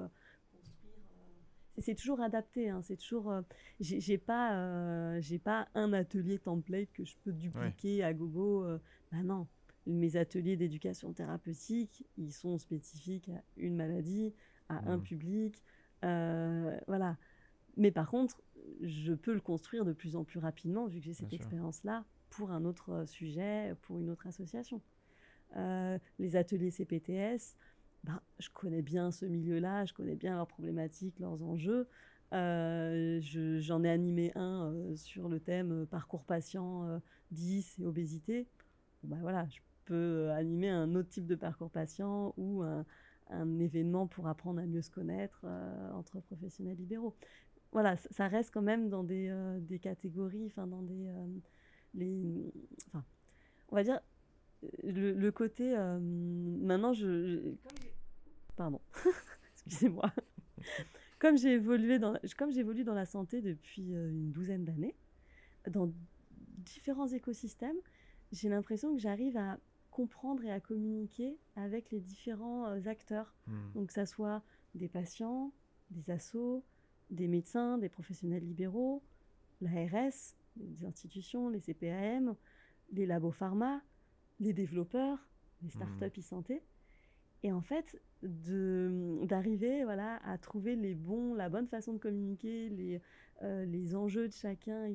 c'est toujours adapté. Hein, c'est toujours. Euh, j'ai pas, euh, j'ai pas un atelier template que je peux dupliquer à gogo. Euh, bah non, mes ateliers d'éducation thérapeutique, ils sont spécifiques à une maladie, à un mmh. public, voilà. Mais par contre, je peux le construire de plus en plus rapidement vu que j'ai cette expérience-là pour un autre sujet, pour une autre association. les ateliers CPTS, ben, je connais bien ce milieu-là, je connais bien leurs problématiques, leurs enjeux. Euh, j'en ai animé un euh, sur le thème euh, parcours patient 10 et obésité. ben voilà, je peux animer un autre type de parcours patient ou un, un événement pour apprendre à mieux se connaître entre professionnels libéraux. Voilà, ça reste quand même dans des, des catégories, enfin dans des... les, enfin, on va dire, le, le côté... maintenant, je Pardon, excusez-moi. comme j'ai évolué dans, comme j'évolue dans la santé depuis euh, une douzaine d'années, dans différents écosystèmes, j'ai l'impression que j'arrive à comprendre et à communiquer avec les différents euh, acteurs. Hmm. Donc, que ça soit des patients, des assos, des médecins, des professionnels libéraux, l'ARS, les institutions, les CPAM, les labos pharma, les développeurs, les hmm. startups e-santé. Et en fait, d'arriver voilà, à trouver les bons, la bonne façon de communiquer, les, euh, les enjeux de chacun,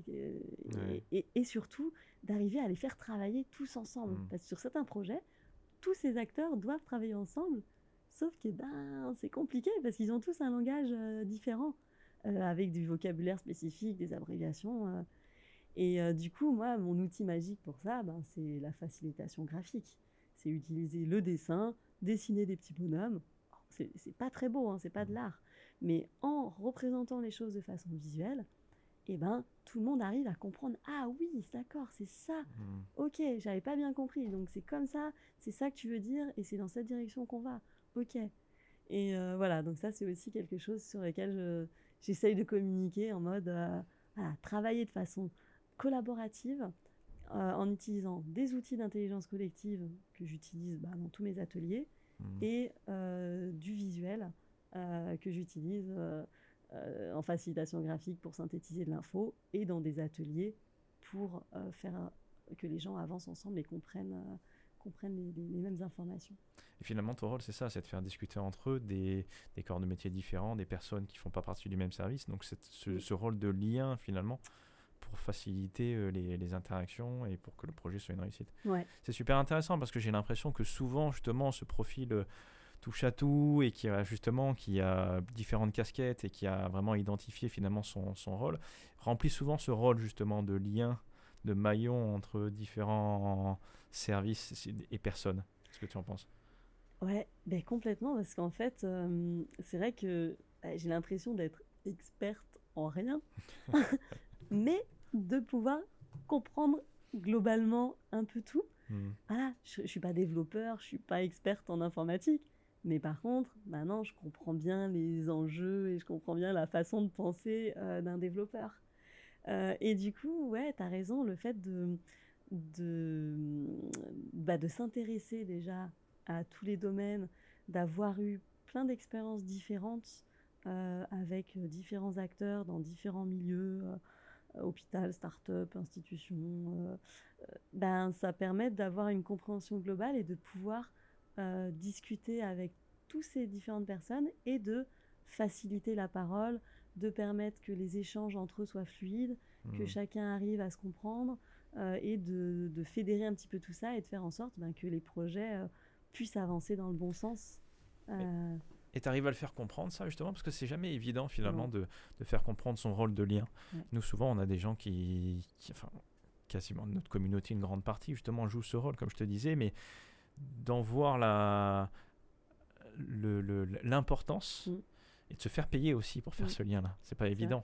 et, et, surtout d'arriver à les faire travailler tous ensemble. Mmh. Parce que sur certains projets, tous ces acteurs doivent travailler ensemble, sauf que ben, c'est compliqué parce qu'ils ont tous un langage euh, différent, euh, avec du vocabulaire spécifique, des abréviations. et du coup, moi, mon outil magique pour ça, ben, c'est la facilitation graphique. C'est utiliser le dessin, dessiner des petits bonhommes. C'est pas très beau, hein, c'est pas de l'art. Mais en représentant les choses de façon visuelle, eh ben, tout le monde arrive à comprendre Ah oui, d'accord, c'est ça. Hmm. Ok, j'avais pas bien compris. Donc c'est comme ça, c'est ça que tu veux dire et c'est dans cette direction qu'on va. Ok. Et euh, voilà, donc ça, c'est aussi quelque chose sur lequel j'essaye de communiquer en mode euh, travailler de façon collaborative euh, en utilisant des outils d'intelligence collective que j'utilise bah, dans tous mes ateliers mmh. et euh, du visuel euh, que j'utilise en facilitation graphique pour synthétiser de l'info et dans des ateliers pour faire que les gens avancent ensemble et comprennent comprennent les, mêmes informations. Et finalement, ton rôle, c'est ça, c'est de faire discuter entre eux des, des, corps de métiers différents, des personnes qui font pas partie du même service. Donc, ce, ce, rôle de lien, finalement, pour faciliter euh, les, interactions et pour que le projet soit une réussite. C'est super intéressant parce que j'ai l'impression que souvent, justement, ce profil euh, touche à tout et qui a justement qui a différentes casquettes et qui a vraiment identifié finalement son, son rôle, remplit souvent ce rôle justement de lien, de maillon entre différents services et personnes. Qu'est-ce que tu en penses? Ouais, ben complètement, parce qu'en fait, euh, c'est vrai que bah, j'ai l'impression d'être experte en rien, mais de pouvoir comprendre globalement un peu tout. Hmm. Voilà, je, ne suis pas développeur, je suis pas experte en informatique, mais par contre, maintenant, je comprends bien les enjeux et je comprends bien la façon de penser euh, d'un développeur. Euh, et du coup, ouais, tu as raison, le fait de, de, bah, de s'intéresser déjà à tous les domaines, d'avoir eu plein d'expériences différentes euh, avec différents acteurs dans différents milieux, hôpital, start-up, institution, ben, ça permet d'avoir une compréhension globale et de pouvoir euh, discuter avec toutes ces différentes personnes et de faciliter la parole, de permettre que les échanges entre eux soient fluides, que mmh. chacun arrive à se comprendre euh, et de, fédérer un petit peu tout ça et de faire en sorte ben, que les projets euh, puissent avancer dans le bon sens. Et tu arrives à le faire comprendre, ça, justement, parce que c'est jamais évident, finalement, de, de, faire comprendre son rôle de lien. Nous, souvent, on a des gens qui, qui, enfin, quasiment notre communauté, une grande partie, justement, joue ce rôle, comme je te disais, mais d'en voir la l'importance le, et de se faire payer aussi pour faire ce lien-là. C'est pas évident.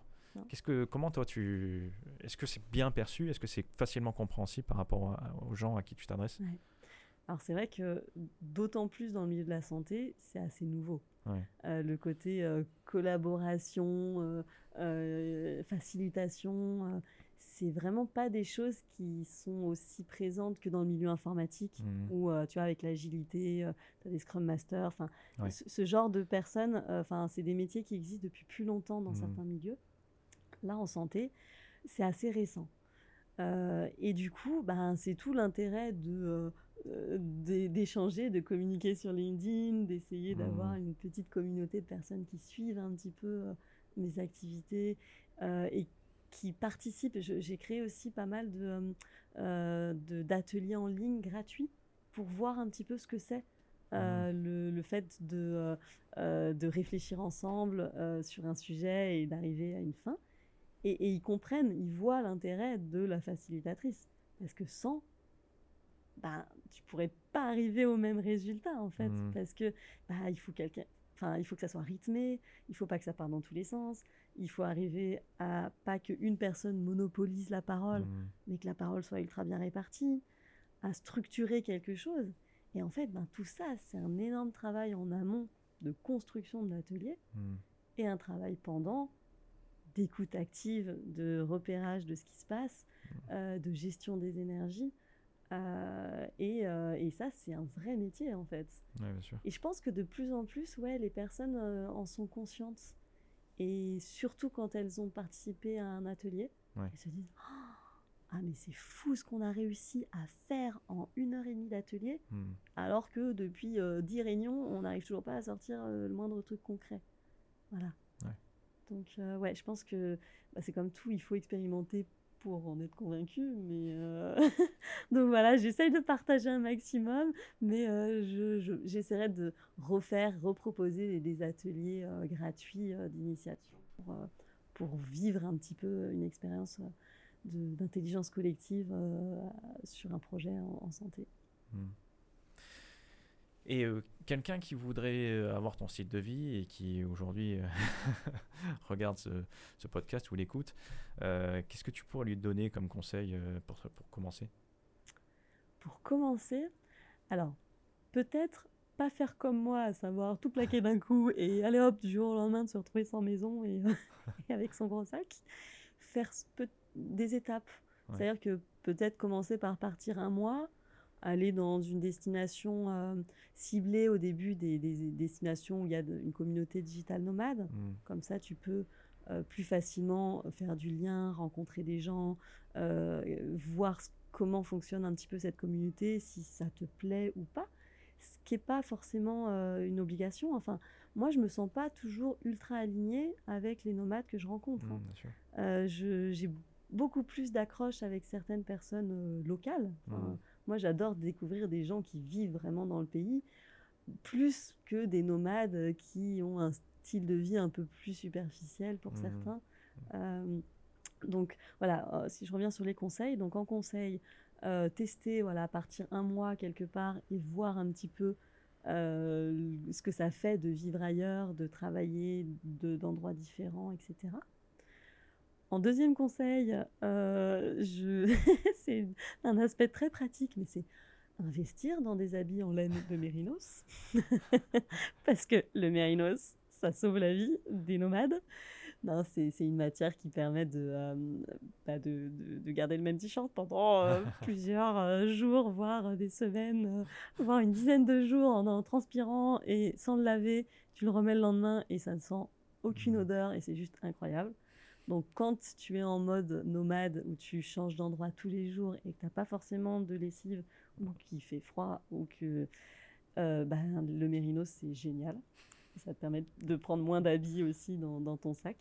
Qu'est-ce que, comment toi tu, est-ce que c'est bien perçu, est-ce que c'est facilement compréhensible par rapport aux gens à qui tu t'adresses? Alors c'est vrai que d'autant plus dans le milieu de la santé, c'est assez nouveau. Euh, le côté euh, collaboration, euh, facilitation, c'est vraiment pas des choses qui sont aussi présentes que dans le milieu informatique, mmh. où euh, tu vois, avec l'agilité, euh, tu as des Scrum Masters, enfin, ce, genre de personnes, euh, c'est des métiers qui existent depuis plus longtemps dans mmh. certains milieux. Là, en santé, c'est assez récent. et du coup, ben, c'est tout l'intérêt de d'échanger, de communiquer sur LinkedIn, d'essayer mmh. d'avoir une petite communauté de personnes qui suivent un petit peu mes activités et qui participent. J'ai créé aussi pas mal de, euh, d'ateliers en ligne gratuits pour voir un petit peu ce que c'est. Euh, mmh. le, le, fait de, euh, de réfléchir ensemble sur un sujet et d'arriver à une fin. Et, et, ils comprennent, ils voient l'intérêt de la facilitatrice. Parce que sans, ben, tu pourrais pas arriver au même résultat, en fait. Mmh. Parce que bah, il faut quelqu'un. Enfin, il faut que ça soit rythmé, il faut pas que ça parte dans tous les sens, il faut arriver à pas qu'une personne monopolise la parole, mmh. mais que la parole soit ultra bien répartie, à structurer quelque chose. Et en fait, ben, tout ça, c'est un énorme travail en amont de construction de l'atelier mmh. et un travail pendant d'écoute active, de repérage de ce qui se passe, mmh. euh, de gestion des énergies. Euh, et, euh, et, ça, c'est un vrai métier en fait. Et je pense que de plus en plus, ouais, les personnes en sont conscientes. Et surtout quand elles ont participé à un atelier, elles se disent Ah, mais c'est fou ce qu'on a réussi à faire en une heure et demie d'atelier, hmm. alors que depuis euh, dix réunions, on n'arrive toujours pas à sortir euh, le moindre truc concret. Voilà. Donc, euh, ouais, je pense que bah, c'est comme tout, il faut expérimenter pour en être convaincu. Mais euh, donc voilà, j'essaye de partager un maximum, mais euh, j'essaierai de refaire, reproposer des, ateliers euh, gratuits d'initiation pour, pour, vivre un petit peu une expérience d'intelligence collective sur un projet en, santé. Hmm. Et euh, quelqu'un qui voudrait euh, avoir ton site de vie et qui aujourd'hui euh, regarde ce, podcast ou l'écoute, qu'est-ce que tu pourrais lui donner comme conseil pour, pour commencer? Pour commencer, alors peut-être pas faire comme moi, à savoir tout plaquer d'un coup et aller hop du jour au lendemain de se retrouver sans maison et, avec son gros sac. Faire des étapes. C'est-à-dire que peut-être commencer par partir un mois, aller dans une destination euh, ciblée au début des, destinations où il y a une communauté digitale nomade. Mm. Comme ça, tu peux euh, plus facilement faire du lien, rencontrer des gens, euh, voir comment fonctionne un petit peu cette communauté, si ça te plaît ou pas. Ce qui n'est pas forcément une obligation. Enfin, moi, je me sens pas toujours ultra alignée avec les nomades que je rencontre. Hein. Mm, j'ai beaucoup plus d'accroche avec certaines personnes locales. Mm. Moi, j'adore découvrir des gens qui vivent vraiment dans le pays, plus que des nomades qui ont un style de vie un peu plus superficiel pour mmh. certains. Euh, donc voilà, euh, si je reviens sur les conseils, donc en conseil, euh, tester, voilà, partir un mois quelque part et voir un petit peu ce que ça fait de vivre ailleurs, de travailler d'endroits différents, etc. En deuxième conseil, c'est un aspect très pratique, mais c'est investir dans des habits en laine de mérinos. Parce que le mérinos, ça sauve la vie des nomades. c'est, une matière qui permet de, euh, bah, de, de, garder le même t-shirt pendant euh, plusieurs euh, jours, voire des semaines, voire une dizaine de jours en, transpirant et sans le laver. Tu le remets le lendemain et ça ne sent aucune mmh. odeur et c'est juste incroyable. Donc quand tu es en mode nomade où tu changes d'endroit tous les jours et que tu n'as pas forcément de lessive ou qu'il fait froid ou que bah, le mérinos c'est génial. Ça te permet de prendre moins d'habits aussi dans, ton sac.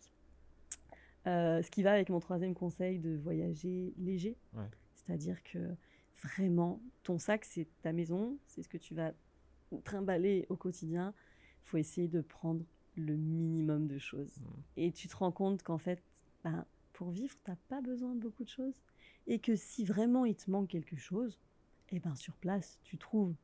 Euh, ce qui va avec mon troisième conseil de voyager léger. C'est-à-dire que vraiment, ton sac, c'est ta maison, c'est ce que tu vas trimballer au quotidien. Il faut essayer de prendre le minimum de choses. Mmh. Et tu te rends compte qu'en fait, ben, pour vivre, tu n'as pas besoin de beaucoup de choses. Et que si vraiment il te manque quelque chose, eh ben sur place, tu trouves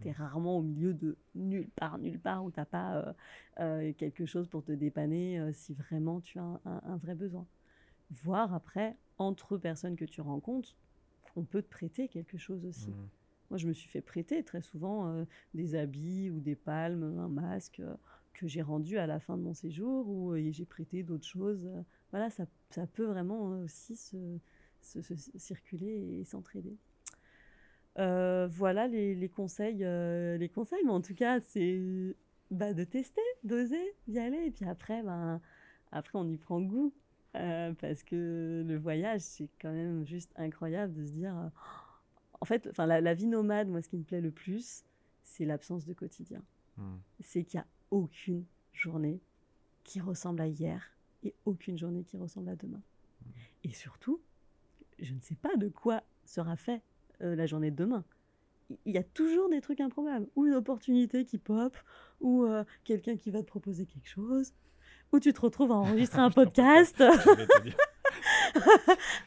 tu es rarement au milieu de nulle part, nulle part où tu n'as pas euh, euh, quelque chose pour te dépanner euh, si vraiment tu as un, vrai besoin. Voir après, entre personnes que tu rencontres, on peut te prêter quelque chose aussi. Mmh. Moi, je me suis fait prêter très souvent des habits ou des palmes, un masque que j'ai rendu à la fin de mon séjour ou j'ai prêté d'autres choses. Voilà, ça, ça, peut vraiment aussi se, se circuler et s'entraider. Euh, voilà les, conseils, euh, les conseils. Mais en tout cas, c'est bah, de tester, d'oser, d'y aller. Et puis après, ben, après, on y prend goût. Euh, parce que le voyage, c'est quand même juste incroyable de se dire. en fait, enfin, la, vie nomade, moi, ce qui me plaît le plus, c'est l'absence de quotidien. Hmm. C'est qu'il n'y a aucune journée qui ressemble à hier et aucune journée qui ressemble à demain. Et surtout, je ne sais pas de quoi sera fait euh, la journée de demain. Il y a toujours des trucs improbables, ou une opportunité qui pop, ou euh, quelqu'un qui va te proposer quelque chose, ou tu te retrouves à enregistrer un podcast.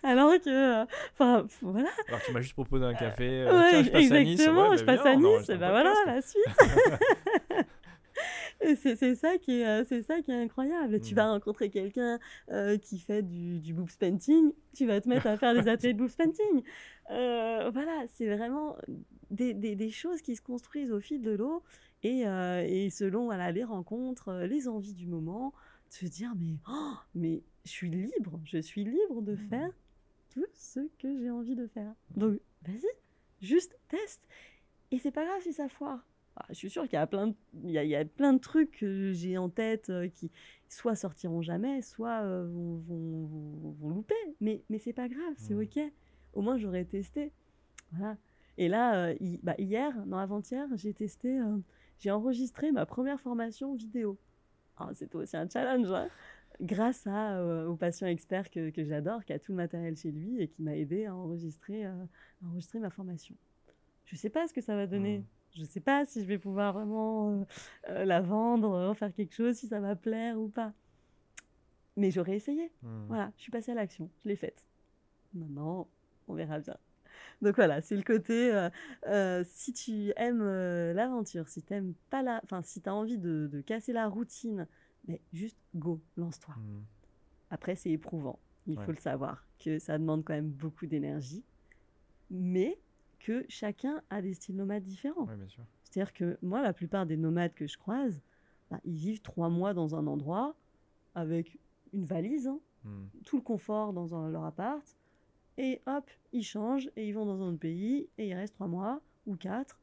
Alors que, euh, enfin, voilà. Alors tu m'as juste proposé un café. ouais, je passe exactement, à Nice. je passe à Nice, et ben voilà la suite. c'est ça qui est, c'est ça qui est incroyable. Tu mm. vas rencontrer quelqu'un qui fait du, du boobs painting, tu vas te mettre à faire des ateliers de boobs painting. Euh, voilà, c'est vraiment des, des, choses qui se construisent au fil de l'eau et, euh, et, selon voilà, les rencontres, euh, les envies du moment, de se dire mais, oh, mais je suis libre, je suis libre de mmh. faire tout ce que j'ai envie de faire. Donc vas-y, juste teste. Et c'est pas grave si ça foire. Ah, je suis sûre qu'il y a plein de, il y a, il y a plein de trucs que j'ai en tête qui soit sortiront jamais, soit vont, vont, vont, vont, louper. Mais, mais c'est pas grave, c'est mmh. ok au moins j'aurais testé. Voilà. Et là, euh, bah, hier, non avant-hier, j'ai testé, euh, j'ai enregistré ma première formation vidéo. Ah, C'était aussi un challenge, hein. grâce à, euh, au patient expert que, que j'adore, qui a tout le matériel chez lui et qui m'a aidé à enregistrer, enregistrer ma formation. Je ne sais pas ce que ça va donner. Mmh. Je ne sais pas si je vais pouvoir vraiment la vendre, en faire quelque chose, si ça va plaire ou pas. Mais j'aurais essayé. Mmh. Voilà, je suis passée à l'action, je l'ai faite. Maintenant, on verra bien. Donc voilà, c'est le côté, euh, euh, si tu aimes euh, l'aventure, si tu pas la... Enfin, si tu as envie de, casser la routine, mais juste go, lance-toi. Mmh. Après, c'est éprouvant, il faut le savoir, que ça demande quand même beaucoup d'énergie, mais que chacun a des styles nomades différents. C'est-à-dire que moi, la plupart des nomades que je croise, bah, ils vivent trois mois dans un endroit avec une valise, hein, mmh. tout le confort dans leur appart, et hop, ils changent et ils vont dans un autre pays et ils restent trois mois ou quatre.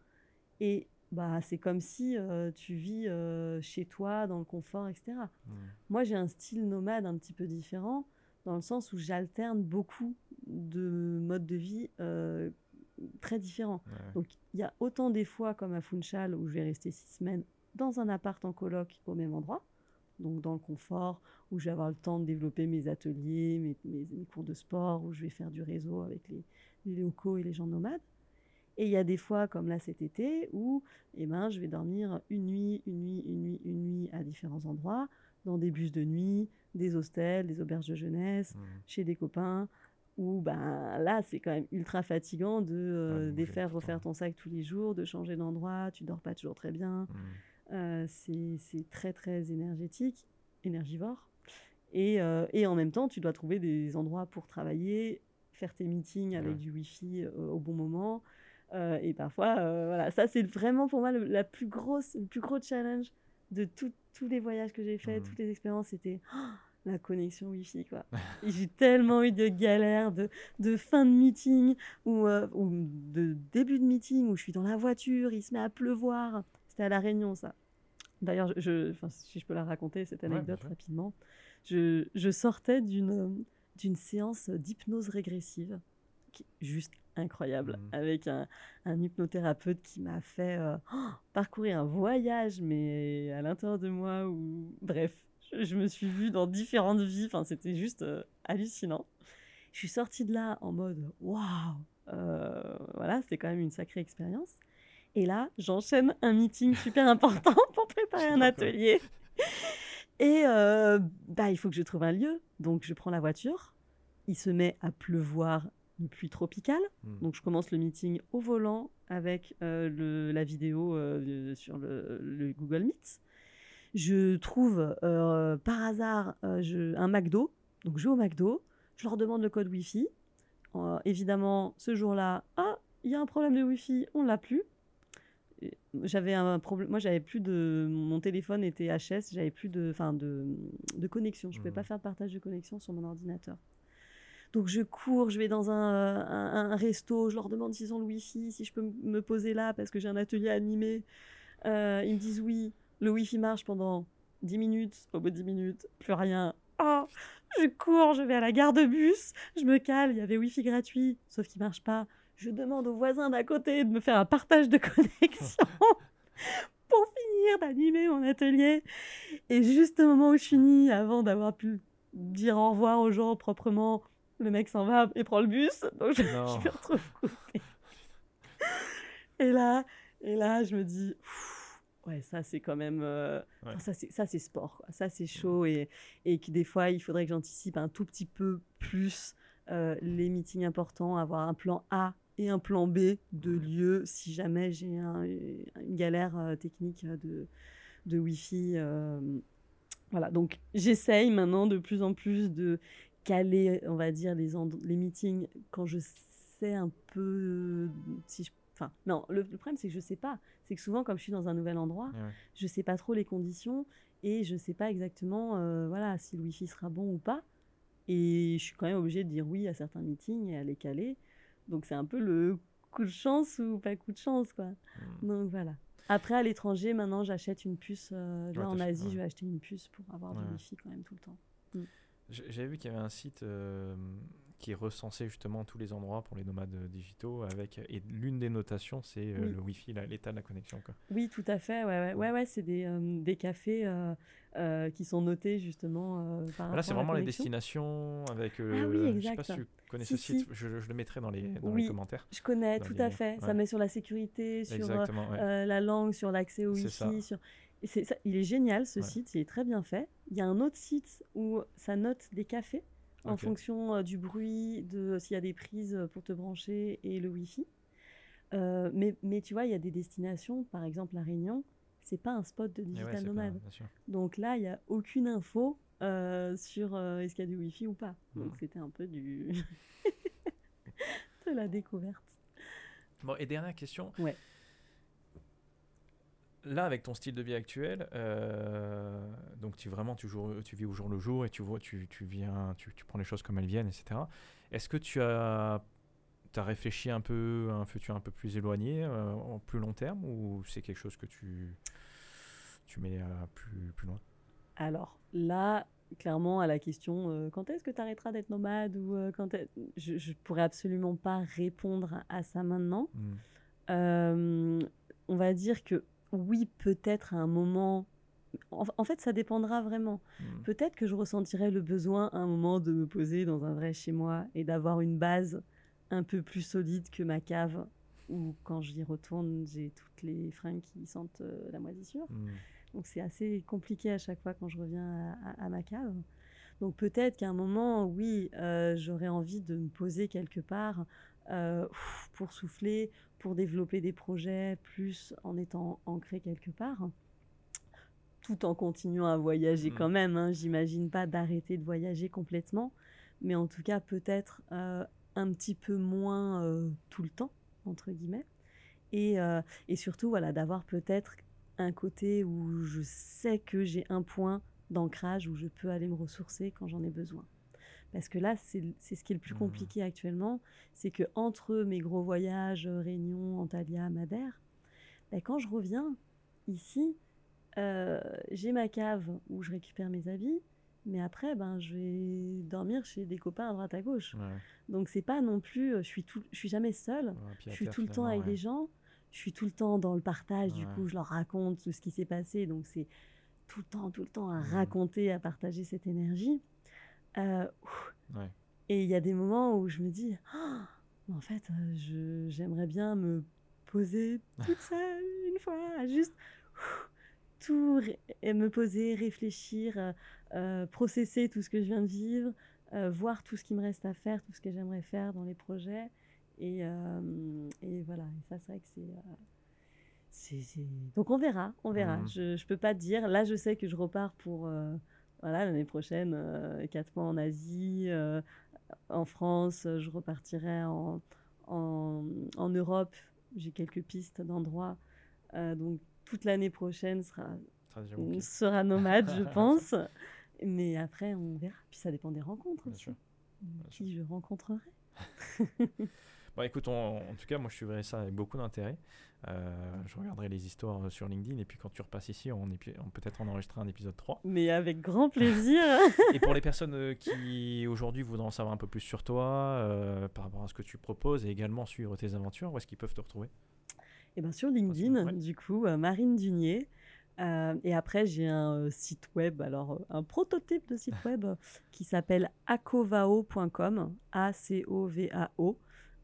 Et bah, c'est comme si euh, tu vis euh, chez toi, dans le confort, etc. Mmh. Moi, j'ai un style nomade un petit peu différent, dans le sens où j'alterne beaucoup de modes de vie euh, très différents. Donc, il y a autant des fois, comme à Funchal, où je vais rester six semaines dans un appart en coloc au même endroit, donc dans le confort, où je vais avoir le temps de développer mes ateliers, mes, mes, cours de sport, où je vais faire du réseau avec les, locaux et les gens nomades. Et il y a des fois, comme là cet été, où eh ben, je vais dormir une nuit, une nuit, une nuit, une nuit à différents endroits, dans des bus de nuit, des hostels, des auberges de jeunesse, mmh. chez des copains, où ben, là, c'est quand même ultra fatigant de euh, défaire, le refaire ton sac tous les jours, de changer d'endroit, tu dors pas toujours très bien. Mm. Euh, c'est très très énergétique, énergivore. Et, euh, et en même temps, tu dois trouver des endroits pour travailler, faire tes meetings avec Ouais. du Wi-Fi euh, au bon moment. Euh, et parfois, euh, voilà, ça c'est vraiment pour moi le, la plus grosse, le plus gros challenge de tout- tous les voyages que j'ai faits, Mhm. toutes les expériences, c'était oh, la connexion Wi-Fi. Quoi. J'ai tellement eu de galères, de, de fin de meeting ou, euh, ou de début de meeting où je suis dans la voiture, il se met à pleuvoir. C'était à La Réunion, ça. D'ailleurs, je, je- si je peux la raconter, cette anecdote rapidement. Je, je sortais d'une d'une séance d'hypnose régressive qui est juste incroyable, Mhm. avec un, un hypnothérapeute qui m'a fait euh, oh, parcourir un voyage, mais à l'intérieur de moi, où... bref, je, me suis vue dans différentes vies, enfin, c'était juste euh, hallucinant. Je suis sortie de là en mode waouh, euh, voilà, c'était quand même une sacrée expérience. Et là, j'enchaîne un meeting super important pour préparer un atelier. Et euh, bah, il faut que je trouve un lieu. Donc, je prends la voiture. Il se met à pleuvoir, une pluie tropicale. Mm. Donc, je commence le meeting au volant avec euh, le- la vidéo euh, sur le, le Google Meet. Je trouve euh, par hasard euh, je- un McDo. Donc, je vais au McDo. Je leur demande le code Wi-Fi. Euh, évidemment, ce jour-là, ah, il y a un problème de Wi-Fi, on l'a plus. J'avais un problème. Moi, j'avais plus de. Mon téléphone était HS, j'avais plus de, enfin, de, de connexion. Je ne pouvais Mhm. pas faire de partage de connexion sur mon ordinateur. Donc, je cours, je vais dans un, un- un resto, je leur demande s'ils ont le Wi-Fi, si je peux me poser là parce que j'ai un atelier animé. Euh, ils me disent oui. Le Wi-Fi marche pendant 10 minutes. Au bout de 10 minutes, plus rien. Ah, je cours, je vais à la gare de bus, je me cale, il y avait Wi-Fi gratuit, sauf qu'il marche pas. Je demande au voisin d'à côté de me faire un partage de connexion pour finir d'animer mon atelier. Et juste au moment où je finis, avant d'avoir pu dire au revoir aux gens proprement, le mec s'en va et prend le bus. Donc je, me retrouve coupée. Et là, et là, je me dis, Pff, ouais, ça c'est quand même, euh, Ouais. ça c'est sport, quoi. ça c'est chaud et et que des fois il faudrait que j'anticipe un tout petit peu plus euh, les meetings importants, avoir un plan A et un plan B de lieu si jamais j'ai un- une galère euh, technique de de Wi-Fi. euh, voilà, donc j'essaye maintenant de plus en plus de caler, on va dire, les, les meetings quand je sais un peu euh, si je... Enfin, non, le, le problème c'est que je sais pas. C'est que souvent, comme je suis dans un nouvel endroit, Ouais, ouais. je sais pas trop les conditions et je sais pas exactement euh, voilà, si le Wi-Fi sera bon ou pas. Et je suis quand même obligée de dire oui à certains meetings et à les caler. Donc c'est un peu le coup de chance ou pas coup de chance, quoi. Mm. Donc voilà. Après, à l'étranger, maintenant, j'achète une puce. euh, là, Ouais, en Asie, ouais. je vais acheter une puce pour avoir du Wi-Fi quand même tout le temps. J'avais vu qu'il y avait un site euh, qui recensait justement tous les endroits pour les nomades euh, digitaux avec et l'une des notations c'est euh, Oui. le wifi, l'état de la connexion. Quoi. Oui, tout à fait. Ouais, ouais, ouais, ouais, c'est des, euh, des cafés euh, qui sont notés justement par Là, c'est vraiment les destinations avec. Ah oui, Je sais pas si tu connais Si, ce site, si. Je, je le mettrai dans les, dans Oui. les commentaires. Je connais, tout les à fait. Ça met sur la sécurité, sur la langue, sur l'accès au. Wi-Fi. Sur... et c'est ça- il est génial ce Ouais. site, il est très bien fait. Il y a un autre site où ça note des cafés en fonction euh, du bruit, de s'il y a des prises pour te brancher et le Wi-Fi. Euh, mais, mais tu vois, il y a des destinations, par exemple La Réunion, c'est pas un spot de ouais, digital pas- nomade. Donc là, il n'y a aucune info euh, sur euh, est-ce qu'il y a du Wi-Fi ou pas. Donc Mhm. c'était un peu du... de la découverte. Bon, et dernière question. Ouais. Là, avec ton style de vie actuel, euh, donc tu vraiment tu, joues- tu vis au jour le jour et tu vois, tu, tu viens, tu, tu prends les choses comme elles viennent, etc. Est-ce que tu as, as réfléchi un peu à un futur un peu plus éloigné, euh, en plus long terme, ou c'est quelque chose que tu, tu mets euh, plus, plus loin? Alors là, clairement, à la question quand est-ce que tu arrêteras d'être nomade ou quand je, je pourrais absolument pas répondre à ça maintenant. Hmm. On va dire que oui, peut-être à un moment. En, fait, ça dépendra vraiment. Hmm. Peut-être que je ressentirai le besoin à un moment de me poser dans un vrai chez moi et d'avoir une base un peu plus solide que ma cave où quand j'y retourne, j'ai toutes les fringues qui sentent euh, la moisissure. Hmm. Donc c'est assez compliqué à chaque fois quand je reviens à, à- à ma cave. Donc peut-être qu'à un moment, oui, euh, j'aurais envie de me poser quelque part euh, pour souffler, pour développer des projets, plus en étant ancré quelque part, tout en continuant à voyager Mm. quand même. Hein. J'imagine pas d'arrêter de voyager complètement, mais en tout cas peut-être euh, un petit peu moins euh, tout le temps, entre guillemets. Et, et surtout, voilà, d'avoir peut-être un côté où je sais que j'ai un point d'ancrage où je peux aller me ressourcer quand j'en ai besoin. Parce que là, c'est ce qui est le plus Mhm. compliqué actuellement, c'est que entre mes gros voyages, euh, Réunion, Antalya, Madère, ben, quand je reviens ici, euh, j'ai ma cave où je récupère mes habits, mais après, ben, je vais dormir chez des copains à droite à gauche. Ouais. Donc c'est pas non plus, euh, je suis tout, je suis jamais seule. Ouais, Je suis terre, tout le temps avec ouais. des gens. Je suis tout le temps dans le partage. Du coup, je leur raconte tout ce qui s'est passé. Donc c'est tout le temps, tout le temps à Mhm. raconter, à partager cette énergie. Euh. Ouais. Et il y a des moments où je me dis, mais en fait, euh, j'aimerais bien me poser toute seule une fois, juste ouf, tout et me poser, réfléchir, euh, euh, processer tout ce que je viens de vivre, euh, voir tout ce qui me reste à faire, tout ce que j'aimerais faire dans les projets. Et, et voilà, et ça, c'est vrai que c'est. Donc on verra, on verra. Mhm. Je, je peux pas te dire. Là, je sais que je repars pour euh, voilà l'année prochaine, euh, quatre mois en Asie, euh, en France. Je repartirai en, en, en Europe. J'ai quelques pistes d'endroits. Euh, donc toute l'année prochaine sera sera nomade, je pense. Mais après, on verra. Puis ça dépend des rencontres Bien aussi. sûr. Qui je rencontrerai. Bon, écoute, on- en tout cas, moi, je suivrai ça avec beaucoup d'intérêt. Euh, je regarderai les histoires euh, sur LinkedIn et puis quand tu repasses ici, on, on peut-être en enregistrer un épisode 3. Mais avec grand plaisir. et pour les personnes euh, qui aujourd'hui voudraient en savoir un peu plus sur toi, euh, par rapport à ce que tu proposes et également suivre tes aventures, où est-ce qu'ils peuvent te retrouver? Et bien sur LinkedIn, Ouais. du coup, Marine Dunier. Euh, et après, j'ai un euh, site web, alors euh, un prototype de site web qui s'appelle acovao.com, A-C-O-V-A-O,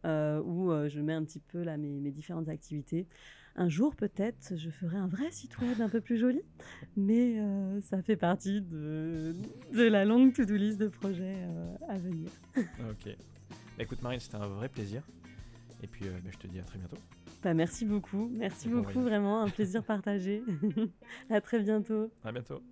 euh, où euh, je mets un petit peu là, mes, mes différentes activités. Un jour, peut-être, je ferai un vrai site web un peu plus joli, mais euh, ça fait partie de, de la longue to-do list de projets euh, à venir. Ok. Bah, écoute, Marine, c'était un vrai plaisir. Et puis, euh, bah, je te dis à très bientôt. Bah, merci beaucoup, merci beaucoup, vraiment, un plaisir partagé. à très bientôt. À bientôt.